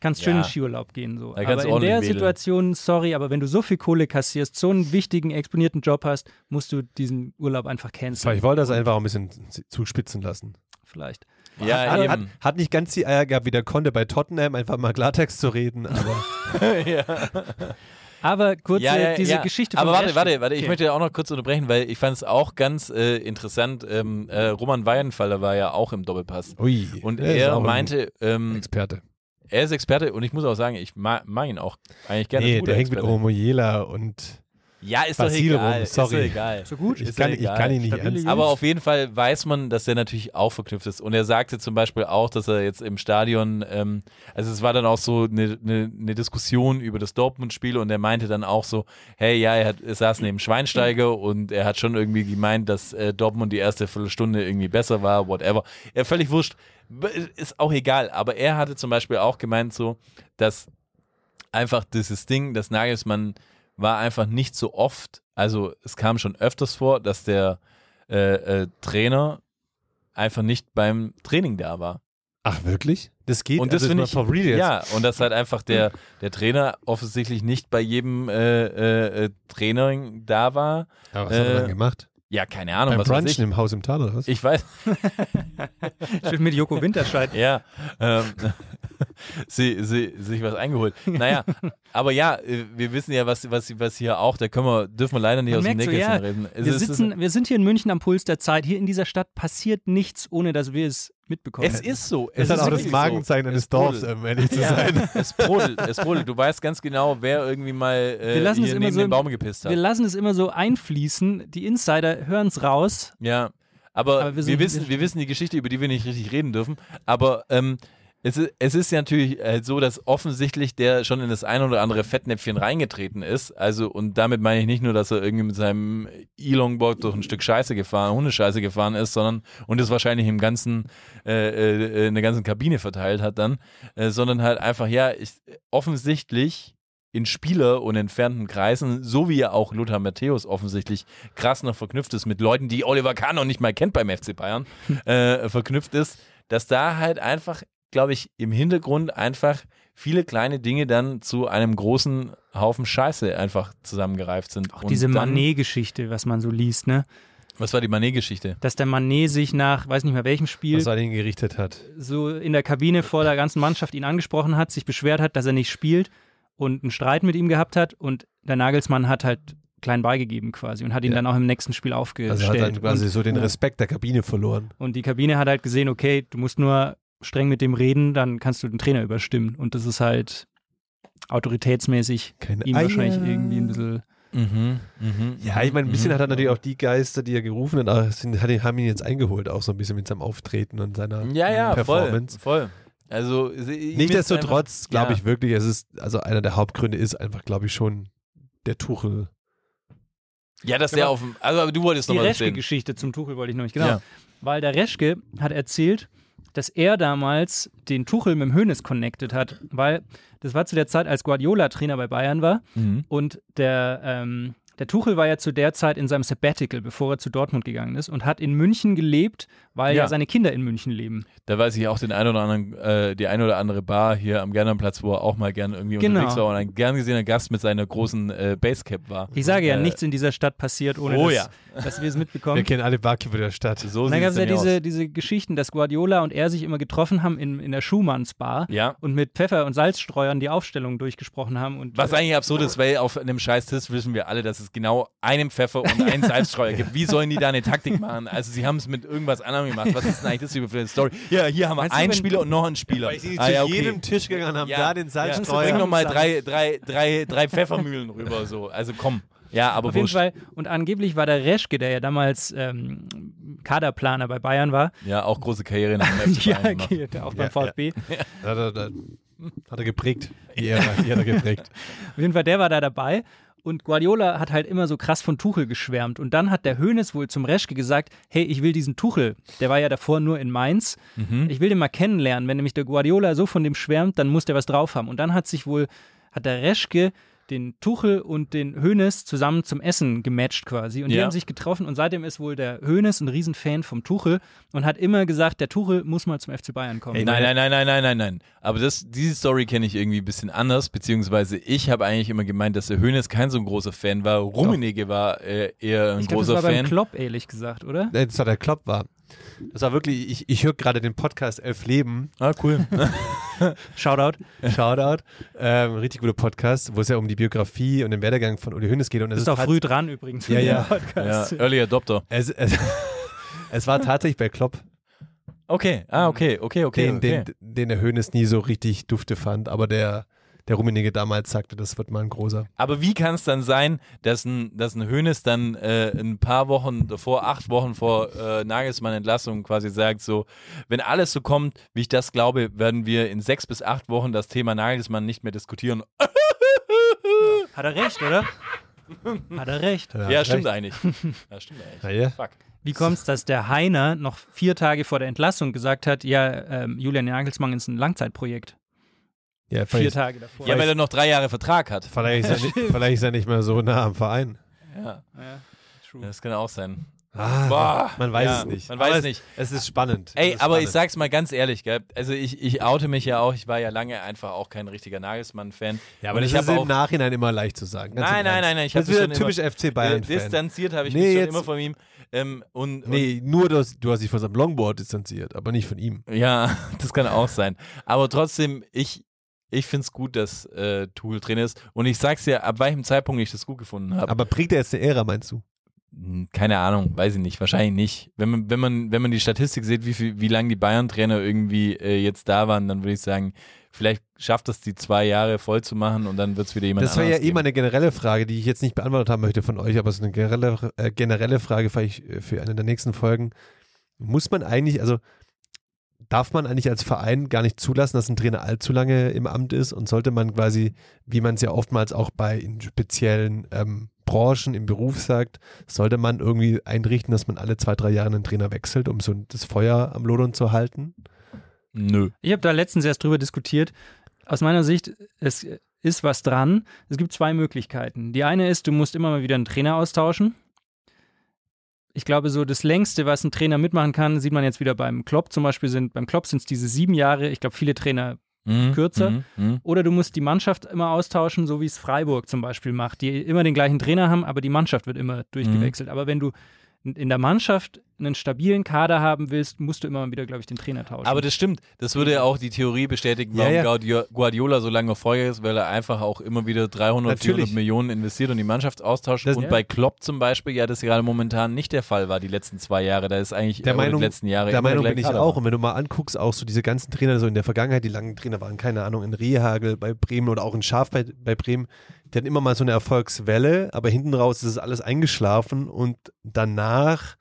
kannst schön Ja. in Skiurlaub gehen. So. Aber du in der. Situation, sorry, aber wenn du so viel Kohle kassierst, so einen wichtigen, exponierten Job hast, musst du diesen Urlaub einfach canceln. Ich wollte das einfach auch ein bisschen zuspitzen lassen. Vielleicht. Ja, Hat, hat, eben. hat nicht ganz die Eier gehabt, wie der konnte bei Tottenham, einfach mal Klartext zu reden, aber Aber kurz Ja, ja, diese ja. Geschichte Aber warte, warte, warte, ich Okay. möchte auch noch kurz unterbrechen, weil ich fand es auch ganz äh, interessant. Ähm, äh, Roman Weidenfeller war ja auch im Doppelpass. ui. Und der ist auch er ein meinte, ähm, Experte. er ist Experte und ich muss auch sagen, ich mag, mag ihn auch eigentlich gerne. Nee, der hängt mit Experte. Omoyela und Ja, ist Basil doch egal. rum, Ist sorry. doch egal. So gut? ich Ist kann, ja ich kann ihn nicht ernst. Aber auf jeden Fall weiß man, dass er natürlich auch verknüpft ist. Und er sagte zum Beispiel auch, dass er jetzt im Stadion, ähm, also es war dann auch so eine, eine, eine Diskussion über das Dortmund-Spiel und er meinte dann auch so, hey, ja, er, hat, er saß neben Schweinsteiger und er hat schon irgendwie gemeint, dass äh, Dortmund die erste Viertelstunde irgendwie besser war, whatever. Er völlig wurscht, ist auch egal. Aber er hatte zum Beispiel auch gemeint so, dass einfach dieses Ding, das Nagelsmann war einfach nicht so oft, also es kam schon öfters vor, dass der äh, äh, Trainer einfach nicht beim Training da war. Ach, wirklich? Das geht? Und das also finde ist ich, for real jetzt? ja, und dass halt einfach der, der Trainer offensichtlich nicht bei jedem äh, äh, äh, Training da war. Aber was hat er Äh, dann gemacht? Ja, keine Ahnung, Beim was weiß Brunchen ich. im Haus im Tal oder was? Ich weiß, Schön mit Joko Winterscheid. ja, ähm, sie, sie, sich was eingeholt. Naja, aber ja, äh, wir wissen ja, was, was, was hier auch, da können wir, dürfen wir leider nicht Man aus dem Nähkästchen ja, reden. Es Wir, ist- sitzen, wir sind hier in München am Puls der Zeit. Hier in dieser Stadt passiert nichts, ohne dass wir es mitbekommen. Es ist so. das Es ist halt auch das Magenzeichen so. eines. Dorfs, um ehrlich zu Ja, sein. es brodelt, es brodelt. Du weißt ganz genau, wer irgendwie mal äh, Wir lassen es hier immer neben so- den Baum gepisst hat. wir lassen es immer so einfließen. Die Insider hören es raus. Ja, aber, Aber wir wir, wissen, wir wissen die Geschichte, über die wir nicht richtig reden dürfen. Aber ähm, Es ist, es ist ja natürlich äh, so, dass offensichtlich der schon in das ein oder andere Fettnäpfchen reingetreten ist. Also, und damit meine ich nicht nur, dass er irgendwie mit seinem E-Longboard durch ein Stück Scheiße gefahren, Hundescheiße gefahren ist, sondern und es wahrscheinlich im ganzen, äh, äh, in der ganzen Kabine verteilt hat dann, äh, sondern halt einfach, ja, ich, offensichtlich in Spieler- und entfernten Kreisen, so wie ja auch Lothar Matthäus offensichtlich krass noch verknüpft ist mit Leuten, die Oliver Kahn noch nicht mal kennt beim FC Bayern, äh, verknüpft ist, dass da halt einfach, glaube ich, im Hintergrund einfach viele kleine Dinge dann zu einem großen Haufen Scheiße einfach zusammengereift sind. Auch Und diese Manet-Geschichte, was man so liest, ne? Was war die Manet-Geschichte? Dass der Manet sich nach, weiß nicht mehr welchem Spiel, Was er den gerichtet hat. so in der Kabine vor der ganzen Mannschaft ihn angesprochen hat, sich beschwert hat, dass er nicht spielt und einen Streit mit ihm gehabt hat und der Nagelsmann hat halt klein beigegeben quasi und hat ihn Ja. dann auch im nächsten Spiel aufgestellt. Also hat dann quasi und, so den Respekt der Kabine verloren. und die Kabine hat halt gesehen, okay, du musst nur streng mit dem reden, dann kannst du den Trainer überstimmen und das ist halt autoritätsmäßig Keine ihm Eier. wahrscheinlich irgendwie ein bisschen Mhm, mhm, Ja, ich meine, ein bisschen mhm. hat er natürlich auch die Geister, die er gerufen hat, auch sind, hat ihn, haben ihn jetzt eingeholt, auch so ein bisschen mit seinem Auftreten und seiner Ja, ja, voll, Performance. voll. Also, ihm ist Nichtsdestotrotz glaube ja. ich wirklich, es ist, also einer der Hauptgründe ist einfach, glaube ich, schon der Tuchel. Ja, dass Ja, der aber auf dem. Also, aber du wolltest die noch was erzählen. Reschke-Geschichte zum Tuchel wollte ich noch nicht, genau. Ja. Weil der Reschke hat erzählt, dass er damals den Tuchel mit dem Hönes connected hat, weil das war zu der Zeit, als Guardiola Trainer bei Bayern war Mhm. und der, ähm, der Tuchel war ja zu der Zeit in seinem Sabbatical, bevor er zu Dortmund gegangen ist und hat in München gelebt, weil ja, Ja. seine Kinder in München leben. Da weiß ich auch den ein oder anderen, äh, die ein oder andere Bar hier am Gernernplatz, wo er auch mal gern irgendwie Genau. unterwegs war und ein gern gesehener Gast mit seiner großen äh, Basecap war. Ich sage ja, Äh, nichts in dieser Stadt passiert, ohne oh dass, ja. dass wir es mitbekommen. Wir kennen alle Barkeeper der Stadt. So Und dann gab es ja diese, aus. diese Geschichten, dass Guardiola und er sich immer getroffen haben in, in der Schumanns-Bar Ja. und mit Pfeffer- und Salzstreuern die Aufstellung durchgesprochen haben. Und Was eigentlich absurd ist, weil auf einem Scheiß-Tisch wissen wir alle, dass es genau einen Pfeffer und einen Salzstreuer gibt. Wie sollen die da eine Taktik machen? Also sie haben es mit irgendwas anderem gemacht. Was ist denn eigentlich das hier für eine Story? Ja, hier haben wir Meinst einen Spieler und noch einen Spieler. Weil sie Ah, zu ja, okay. jedem Tisch gegangen haben, Ja, da den Ja, Salzstreuer. bring noch mal drei, drei, drei, drei Pfeffermühlen rüber. So. Also komm. Ja, aber Auf jeden wurscht. Fall. Und angeblich war der Reschke, der ja damals ähm, Kaderplaner bei Bayern war. Ja, auch große Karriere nach dem FC ja, Bayern okay, auch beim Ja, VfB. Hat er, da- hat er geprägt. Die Ära, die hat er geprägt. Auf jeden Fall, der war da dabei. Und Guardiola hat halt immer so krass von Tuchel geschwärmt. Und dann hat der Hoeneß wohl zum Reschke gesagt, hey, ich will diesen Tuchel, der war ja davor nur in Mainz, Mhm. ich will den mal kennenlernen. Wenn nämlich der Guardiola so von dem schwärmt, dann muss der was drauf haben. Und dann hat sich wohl, hat der Reschke den Tuchel und den Hoeneß zusammen zum Essen gematcht quasi. Und die Ja. haben sich getroffen und seitdem ist wohl der Hoeneß ein Riesenfan vom Tuchel und hat immer gesagt, der Tuchel muss mal zum FC Bayern kommen. Nein, nein, nein, nein, nein, nein, nein. Aber das, diese Story kenne ich irgendwie ein bisschen anders, beziehungsweise ich habe eigentlich immer gemeint, dass der Hönes kein so ein großer Fan war. Rummenigge war äh, eher ein Ich glaube, das großer war beim Fan. Klopp, ehrlich gesagt, oder? Nee, Das war der Klopp war. Das war wirklich, ich, ich höre gerade den Podcast Elf Leben. Ah, cool. Shoutout. Shoutout. Ähm, richtig guter Podcast, wo es ja um die Biografie und den Werdegang von Uli Hoeneß geht. Und es Das ist auch früh dran übrigens. Ja, ja. ja, Podcast. Early Adopter. Es, es, es war tatsächlich bei Klopp, Okay, ah, okay, okay, okay. den, okay. den, den der Hoeneß nie so richtig dufte fand, aber der, der Rummenigge damals sagte, das wird mal ein großer. Aber wie kann es dann sein, dass ein, dass ein Hönes dann äh, ein paar Wochen davor, acht Wochen vor äh, Nagelsmann Entlassung quasi sagt, so, wenn alles so kommt, wie ich das glaube, werden wir in sechs bis acht Wochen das Thema Nagelsmann nicht mehr diskutieren. Hat er recht, oder? Hat er recht. Ja, stimmt eigentlich. Ja, stimmt eigentlich. Ja, ja. Fuck. Wie kommt es, dass der Heiner noch vier Tage vor der Entlassung gesagt hat, ja, ähm, Julian Nagelsmann ist ein Langzeitprojekt? Ja, Vier Tage davor. Ja, weil er noch drei Jahre Vertrag hat. vielleicht, ist er nicht, vielleicht ist er nicht mehr so nah am Verein. Ja, Ja, true. das kann auch sein. Ah, Boah. man weiß Ja, es nicht. man weiß aber es nicht. Es, ist spannend. Ey, ist aber ich spannend. sag's mal ganz ehrlich, gell? Also ich, ich oute mich ja auch, ich war ja lange einfach auch kein richtiger Nagelsmann-Fan. Ja, aber Und das ich ist im Nachhinein immer leicht zu sagen. Ganz Nein, nein, nein, nein, ich Das ist wieder typisch FC Bayern-Fan. distanziert habe ich Nee, mich schon jetzt- immer von ihm. Ähm, und, Nee, nur du hast, du hast dich von seinem Longboard distanziert, aber nicht von ihm. und ja, das kann auch sein. Aber trotzdem, ich, ich finde es gut, dass äh, Tuchel drin ist. Und ich sag's dir, ab welchem Zeitpunkt ich das gut gefunden habe. Aber prägt er jetzt eine Ära, meinst du? Hm, Keine Ahnung, weiß ich nicht, wahrscheinlich nicht. Wenn man, wenn man, wenn man die Statistik sieht, wie, viel, wie lange die Bayern-Trainer irgendwie äh, jetzt da waren, dann würde ich sagen, vielleicht schafft es die zwei Jahre voll zu machen und dann wird es wieder jemand Das war ja anderes eh mal eine generelle Frage, die ich jetzt nicht beantwortet haben möchte von euch, aber es ist eine generelle, äh, generelle Frage vielleicht äh, für eine der nächsten Folgen. Muss man eigentlich, also darf man eigentlich als Verein gar nicht zulassen, dass ein Trainer allzu lange im Amt ist und sollte man quasi, wie man es ja oftmals auch bei in speziellen ähm, Branchen im Beruf sagt, sollte man irgendwie einrichten, dass man alle zwei, drei Jahre einen Trainer wechselt, um so das Feuer am Lodern zu halten? Nö. Ich habe da letztens erst drüber diskutiert. Aus meiner Sicht, es ist was dran. Es gibt zwei Möglichkeiten. Die eine ist, du musst immer mal wieder einen Trainer austauschen. Ich glaube, so das längste, was ein Trainer mitmachen kann, sieht man jetzt wieder beim Klopp zum Beispiel. Sind, beim Klopp sind es diese sieben Jahre. Ich glaube, viele Trainer Mhm, Kürzer. mhm, mhm. Oder du musst die Mannschaft immer austauschen, so wie es Freiburg zum Beispiel macht, die immer den gleichen Trainer haben, aber die Mannschaft wird immer durchgewechselt. Aber wenn du in der Mannschaft einen stabilen Kader haben willst, musst du immer mal wieder, glaube ich, den Trainer tauschen. Aber das stimmt. Das würde ja auch die Theorie bestätigen, Ja, warum ja. Guardio- Guardiola so lange Feuer ist, weil er einfach auch immer wieder 300, Natürlich. 400 Millionen investiert und die Mannschaft austauscht. Das- und ja. bei Klopp zum Beispiel, ja, das gerade momentan nicht der Fall war, die letzten zwei Jahre. Da ist eigentlich Der Meinung, die letzten Jahre der Meinung bin ich Kader auch. war. Und wenn du mal anguckst, auch so diese ganzen Trainer, so in der Vergangenheit, die langen Trainer waren, keine Ahnung, in Rehagel bei Bremen oder auch in Schaf bei, bei Bremen, die hatten immer mal so eine Erfolgswelle, aber hinten raus ist es alles eingeschlafen und danach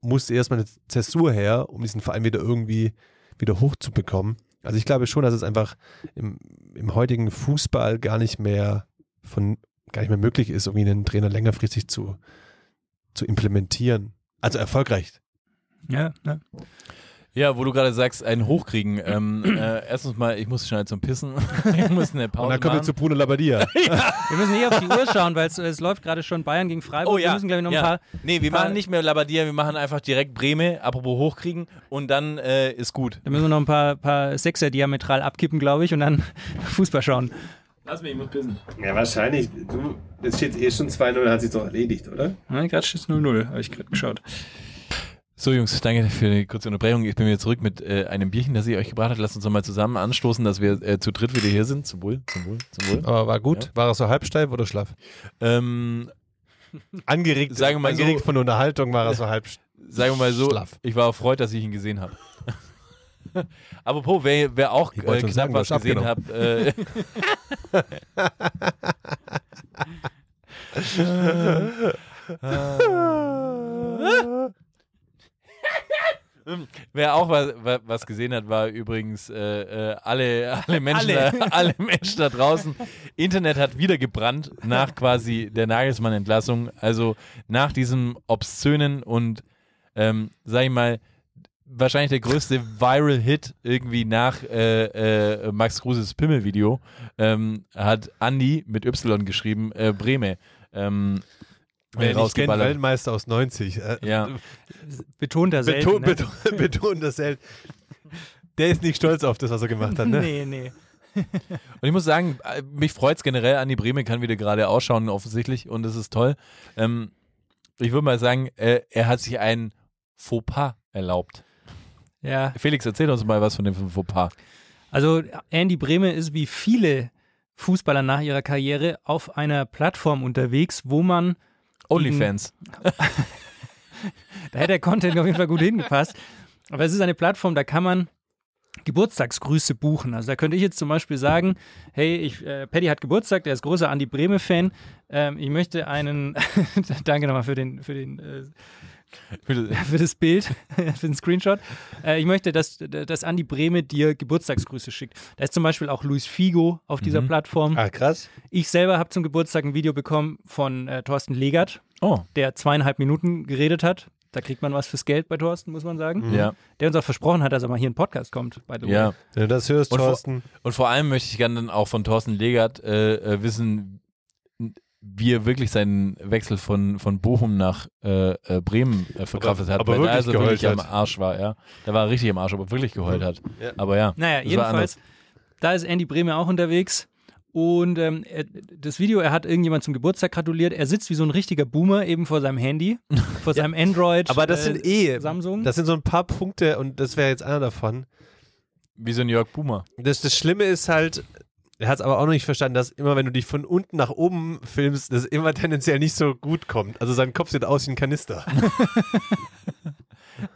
musste erstmal eine Zäsur her, um diesen Verein wieder irgendwie wieder hochzubekommen. Also ich glaube schon, dass es einfach im, im heutigen Fußball gar nicht mehr von gar nicht mehr möglich ist, irgendwie einen Trainer längerfristig zu, zu implementieren. Also erfolgreich. ja, ja. Ja, wo du gerade sagst, einen hochkriegen. Ähm, äh, erstens mal, ich muss schnell zum Pissen. ich muss eine Pause Und dann kommen wir zu Bruno Labbadia. Wir müssen eh auf die Uhr schauen, weil es, es läuft gerade schon Bayern gegen Freiburg. Oh ja. Wir müssen, glaube ich, noch ja. ein paar. nee, wir paar- machen nicht mehr Labadia, wir machen einfach direkt Breme, apropos hochkriegen und dann äh, ist gut. Da müssen wir noch ein paar, paar Sechser diametral abkippen, glaube ich, und dann Fußball schauen. Lass mich, ich muss pissen. Ja, wahrscheinlich. Du, es steht eh schon 2-0, hat sich doch erledigt, oder? Ja, gerade steht es 0-0, habe ich gerade geschaut. So Jungs, danke für die kurze Unterbrechung. Ich bin wieder zurück mit äh, einem Bierchen, das ich euch gebracht habe. Lasst uns nochmal zusammen anstoßen, dass wir äh, zu dritt wieder hier sind. Zum Wohl, zum Wohl, zum Wohl. Aber war gut. War er so halbsteif oder schlaff? Ähm, Angeregt, Sagen wir mal angeregt so- von Unterhaltung war er so halb. sagen wir mal so, Schlaff. ich war erfreut, dass ich ihn gesehen habe. Apropos, wer, wer auch äh, knapp sagen, was gesehen hat, äh, wer auch was, wa- was gesehen hat, war übrigens äh, äh, alle, alle, Menschen Alle. Da, alle Menschen da draußen. Internet hat wieder gebrannt nach quasi der Nagelsmann-Entlassung. Also nach diesem obszönen und, ähm, sag ich mal, wahrscheinlich der größte Viral-Hit irgendwie nach äh, äh, Max Kruses Pimmel-Video ähm, hat Andi mit Y geschrieben, äh, Breme. Ähm, Wer nicht kennt, rausgeballert. Weltmeister aus 90. Äh, Ja. Betont er selten. Beton, ne? beton, betont das selbst. Der ist nicht stolz auf das, was er gemacht hat, ne? Nee, nee. Und ich muss sagen, äh, mich freut es generell, Andi Breme kann wieder gerade ausschauen, offensichtlich, und das ist toll. Ähm, ich würde mal sagen, äh, er hat sich ein Fauxpas erlaubt. Ja, Felix, erzähl uns mal was von dem Fauxpas. also Andy Brehme ist wie viele Fußballer nach ihrer Karriere auf einer Plattform unterwegs, wo man, Onlyfans. da hätte der Content auf jeden Fall gut hingepasst, aber es ist eine Plattform, da kann man Geburtstagsgrüße buchen. Also da könnte ich jetzt zum Beispiel sagen, hey, ich, äh, Paddy hat Geburtstag, der ist großer Andy Brehme-Fan. Ähm, ich möchte einen, danke nochmal für den, für den äh, für das Bild, für den Screenshot. Äh, ich möchte, dass, dass Andi Brehme dir Geburtstagsgrüße schickt. Da ist zum Beispiel auch Luis Figo auf dieser Plattform. Ah, krass. Ich selber habe zum Geburtstag ein Video bekommen von äh, Thorsten Legert, Oh, der zweieinhalb Minuten geredet hat. Da kriegt man was fürs Geld bei Thorsten, muss man sagen. ja, Der uns auch versprochen hat, dass er mal hier in Podcast kommt. By the way. ja. Wenn du das hörst, Und vor- Thorsten. Und vor allem möchte ich gerne dann auch von Thorsten Legert äh, äh, wissen, wie er wirklich seinen Wechsel von, von Bochum nach äh, äh, Bremen äh, verkraftet hat. aber weil wirklich also wirklich am hat. Arsch war, ja. Da war er richtig am Arsch, aber wirklich geheult hat. Ja. Aber ja. Naja, jedenfalls, da ist Andy Brehme auch unterwegs. Und ähm, er, das Video, er hat irgendjemand zum Geburtstag gratuliert. Er sitzt wie so ein richtiger Boomer eben vor seinem Handy, vor seinem Android. Aber das äh, sind eh, Samsung. das sind so ein paar Punkte und das wäre jetzt einer davon. Wie so ein Jörg Boomer. Das, das Schlimme ist halt, er hat es aber auch noch nicht verstanden, dass immer, wenn du dich von unten nach oben filmst, das immer tendenziell nicht so gut kommt. Also sein Kopf sieht aus wie ein Kanister.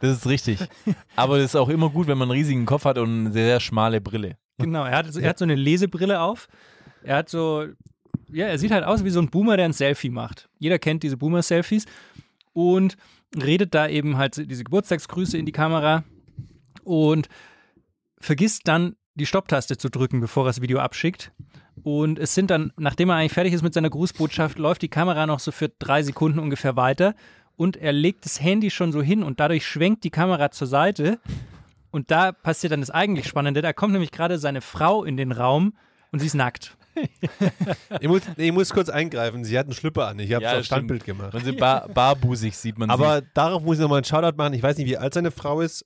Das ist richtig. Aber das ist auch immer gut, wenn man einen riesigen Kopf hat und eine sehr, sehr schmale Brille. Genau, er hat, so- er hat so eine Lesebrille auf. Er hat so, ja, er sieht halt aus wie so ein Boomer, der ein Selfie macht. Jeder kennt diese Boomer-Selfies und redet da eben halt diese Geburtstagsgrüße in die Kamera. Und vergisst dann die Stopptaste zu drücken, bevor er das Video abschickt. Und es sind dann, nachdem er eigentlich fertig ist mit seiner Grußbotschaft, läuft die Kamera noch so für drei Sekunden ungefähr weiter. Und er legt das Handy schon so hin und dadurch schwenkt die Kamera zur Seite. Und da passiert dann das eigentlich Spannende. Da kommt nämlich gerade seine Frau in den Raum und sie ist nackt. Ich muss, ich muss kurz eingreifen. Sie hat einen Schlüpper an. Ich habe Ja, auf Standbild gemacht. Und sie bar, barbusig sieht man Aber sie. darauf muss ich nochmal einen Shoutout machen. Ich weiß nicht, wie alt seine Frau ist,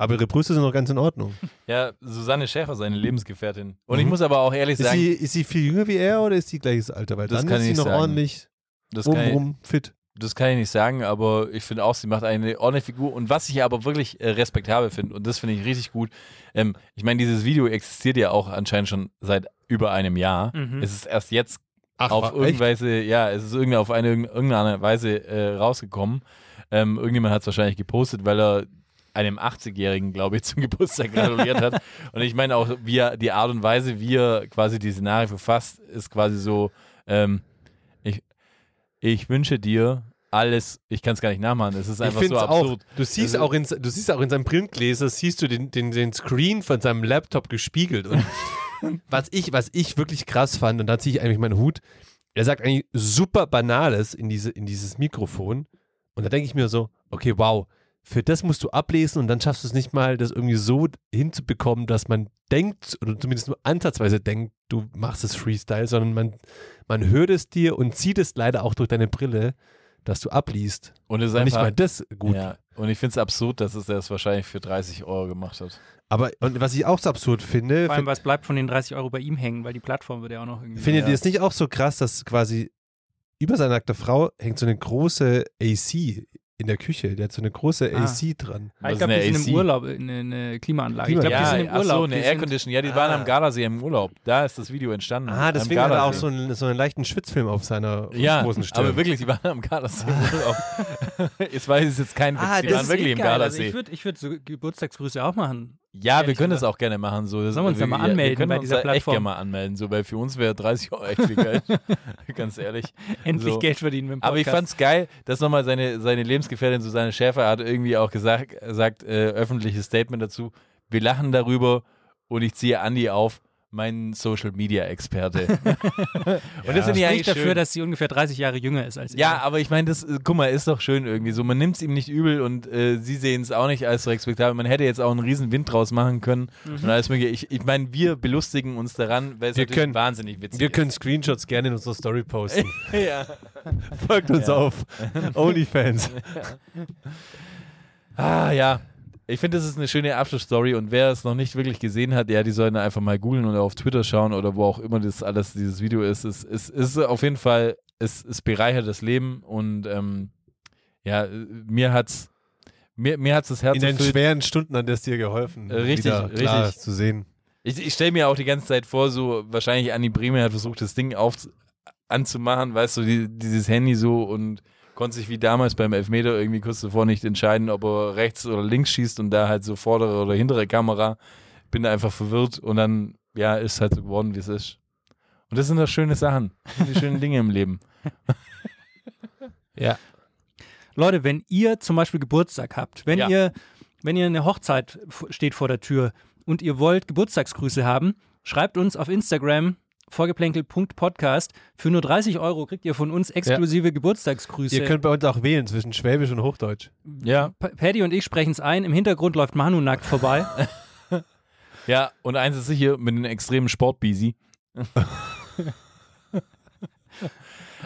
aber ihre Brüste sind noch ganz in Ordnung. Ja, Susanne Schäfer, seine Lebensgefährtin. Und ich Mhm. muss aber auch ehrlich Ist sagen, sie, ist sie viel jünger wie er oder ist sie gleiches Alter? Weil Das dann kann ist ich sie noch sagen. ordentlich das kann, ich, rum fit. das kann ich nicht sagen, aber ich finde auch, sie macht eine ordentliche Figur. Und was ich aber wirklich äh, respektabel finde, und das finde ich richtig gut, ähm, ich meine, dieses Video existiert ja auch anscheinend schon seit über einem Jahr. Mhm. Es ist erst jetzt Ach, auf irgendeine ja, es ist irgendwie auf eine irgendeine Weise äh, rausgekommen. Ähm, irgendjemand hat es wahrscheinlich gepostet, weil er einem 80-Jährigen, glaube ich, zum Geburtstag gratuliert hat. Und ich meine auch, wie er, die Art und Weise, wie er quasi die Szenario verfasst, ist quasi so, ähm, ich, ich wünsche dir alles, ich kann es gar nicht nachmachen, es ist einfach so es auch. absurd. Du siehst Also- auch in, du siehst auch in seinem Brillengläser, siehst du den, den, den Screen von seinem Laptop gespiegelt. Und was ich, was ich wirklich krass fand, und da ziehe ich eigentlich meinen Hut, er sagt eigentlich super Banales in, diese, in dieses Mikrofon. Und da denke ich mir so, okay, wow, für das musst du ablesen und dann schaffst du es nicht mal, das irgendwie so hinzubekommen, dass man denkt, oder zumindest nur ansatzweise denkt, du machst es Freestyle, sondern man, man hört es dir und sieht es leider auch durch deine Brille, dass du abliest. Und es ist Und nicht einfach, mal das gut. ja, und ich finde es absurd, dass es er es wahrscheinlich für 30 Euro gemacht hat. Aber und was ich auch so absurd finde, Vor allem, was bleibt von den 30 Euro bei ihm hängen, weil die Plattform wird ja auch noch irgendwie. findet Ja. ihr es nicht auch so krass, dass quasi über seine nackte Frau hängt so eine große AC in der Küche. Der hat so eine große Ah. AC dran. Ah, ich glaube, ist die eine sind im? Urlaub, eine, eine Klimaanlage. Ich glaube, die ja, sind im ach Urlaub. so, eine die sind- Aircondition. Ja, die waren Ah. am Gardasee im Urlaub. Da ist das Video entstanden. Ah, deswegen hat er auch so einen, so einen leichten Schwitzfilm auf seiner Ja, großen Stirn. aber wirklich, die waren am Gardasee im Urlaub. jetzt weiß ich es jetzt kein Witz, Ah, die das waren ist wirklich eh im. Also Gardasee. ich würde ich würd so Geburtstagsgrüße auch machen. Ja, wir können das auch gerne machen. So. Das, Sollen wir uns da mal wir anmelden können bei uns dieser da echt Plattform? gerne mal anmelden, so, weil für uns wäre 30 Euro echt viel Geld. Ganz ehrlich. Endlich So. Geld verdienen mit dem Podcast. Aber ich fand's geil, dass nochmal seine, seine Lebensgefährtin Susanne Schäfer hat irgendwie auch gesagt, sagt, äh, öffentliches Statement dazu, wir lachen darüber und ich ziehe Andi auf, mein Social Media Experte. und das ich Spricht eigentlich dafür, schön. dass sie ungefähr 30 Jahre jünger ist als Ja, er. aber ich meine, das, äh, guck mal, ist doch schön irgendwie so. Man nimmt es ihm nicht übel und äh, sie sehen es auch nicht als respektabel. Man hätte jetzt auch einen riesen Wind draus machen können Mhm. und alles mögliche. Ich, ich meine, wir belustigen uns daran, weil es Wir natürlich können- wahnsinnig witzig wir können Screenshots gerne in unserer Story posten. ist. ja. Folgt uns Ja. auf OnlyFans. Ah, ja. Ich finde, das ist eine schöne Abschlussstory und wer es noch nicht wirklich gesehen hat, ja, die sollen einfach mal googeln oder auf Twitter schauen oder wo auch immer das alles, dieses Video ist. Es ist, ist auf jeden Fall, es, es bereichert das Leben und ähm, ja, mir hat's mir, mir hat's das Herz In den erfüllt. schweren Stunden hat es dir geholfen, Äh, richtig, wieder klar richtig. zu sehen. Ich, ich stelle mir auch die ganze Zeit vor, so wahrscheinlich Anni Breme hat versucht, das Ding auf, anzumachen, weißt du, die, dieses Handy so und konnte sich wie damals beim Elfmeter irgendwie kurz davor nicht entscheiden, ob er rechts oder links schießt und da halt so vordere oder hintere Kamera. Bin da einfach verwirrt und dann, ja, ist halt so geworden, wie es ist. Und das sind doch schöne Sachen. Das sind die schönen Dinge im Leben. Ja. Leute, wenn ihr zum Beispiel Geburtstag habt, wenn Ja. ihr, wenn ihr eine Hochzeit steht vor der Tür und ihr wollt Geburtstagsgrüße haben, schreibt uns auf Instagram vorgeplänkel.podcast. Für nur 30 Euro kriegt ihr von uns exklusive Geburtstagsgrüße. Ihr könnt bei uns auch wählen zwischen Schwäbisch und Hochdeutsch. Ja, Pa- Paddy und ich sprechen es ein. Im Hintergrund läuft Manu nackt vorbei. ja, und eins ist sicher mit einem extremen Sportbisi.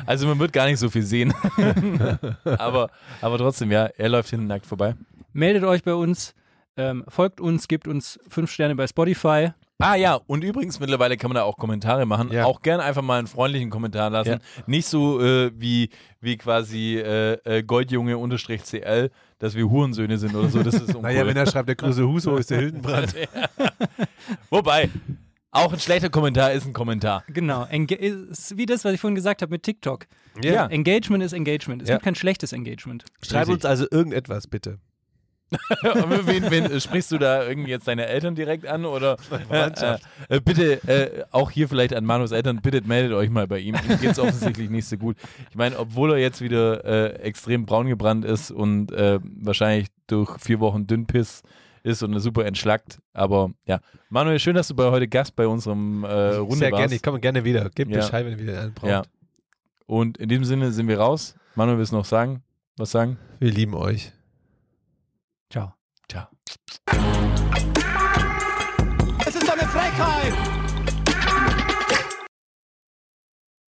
Also man wird gar nicht so viel sehen. aber, aber trotzdem, ja, er läuft hinten nackt vorbei. Meldet euch bei uns, ähm, folgt uns, gebt uns fünf Sterne bei Spotify. Ah ja, und übrigens mittlerweile kann man da auch Kommentare machen. Ja. Auch gern einfach mal einen freundlichen Kommentar lassen. Ja. Nicht so äh, wie, wie quasi äh, äh, Goldjunge unterstrich CL, dass wir Hurensöhne sind oder so. Das ist uncool. Naja, wenn er schreibt, der größte Huso ist der Hildenbrand. Wobei, auch ein schlechter Kommentar ist ein Kommentar. Genau. Enga ist wie das, was ich vorhin gesagt habe mit TikTok. Ja. Engagement ist Engagement. Es Ja. gibt kein schlechtes Engagement. Schreib uns also irgendetwas, bitte. Wen, wen, sprichst du da irgendwie jetzt deine Eltern direkt an oder äh, äh, bitte äh, auch hier vielleicht an Manus Eltern, bitte meldet euch mal bei ihm. Ihm geht es offensichtlich nicht so gut. Ich meine, obwohl er jetzt wieder äh, extrem braun gebrannt ist und äh, wahrscheinlich durch vier Wochen Dünnpiss ist und super entschlackt. Aber ja, Manuel, schön, dass du bei heute Gast bei unserem äh, Runde Sehr warst. gerne, ich komme gerne wieder. Gebt Ja. Bescheid, wenn ihr wieder einen braucht. Ja. Und in diesem Sinne sind wir raus. Manuel, willst du noch sagen? Was sagen? Wir lieben euch. Ciao. Ciao. Es ist doch eine Frechheit!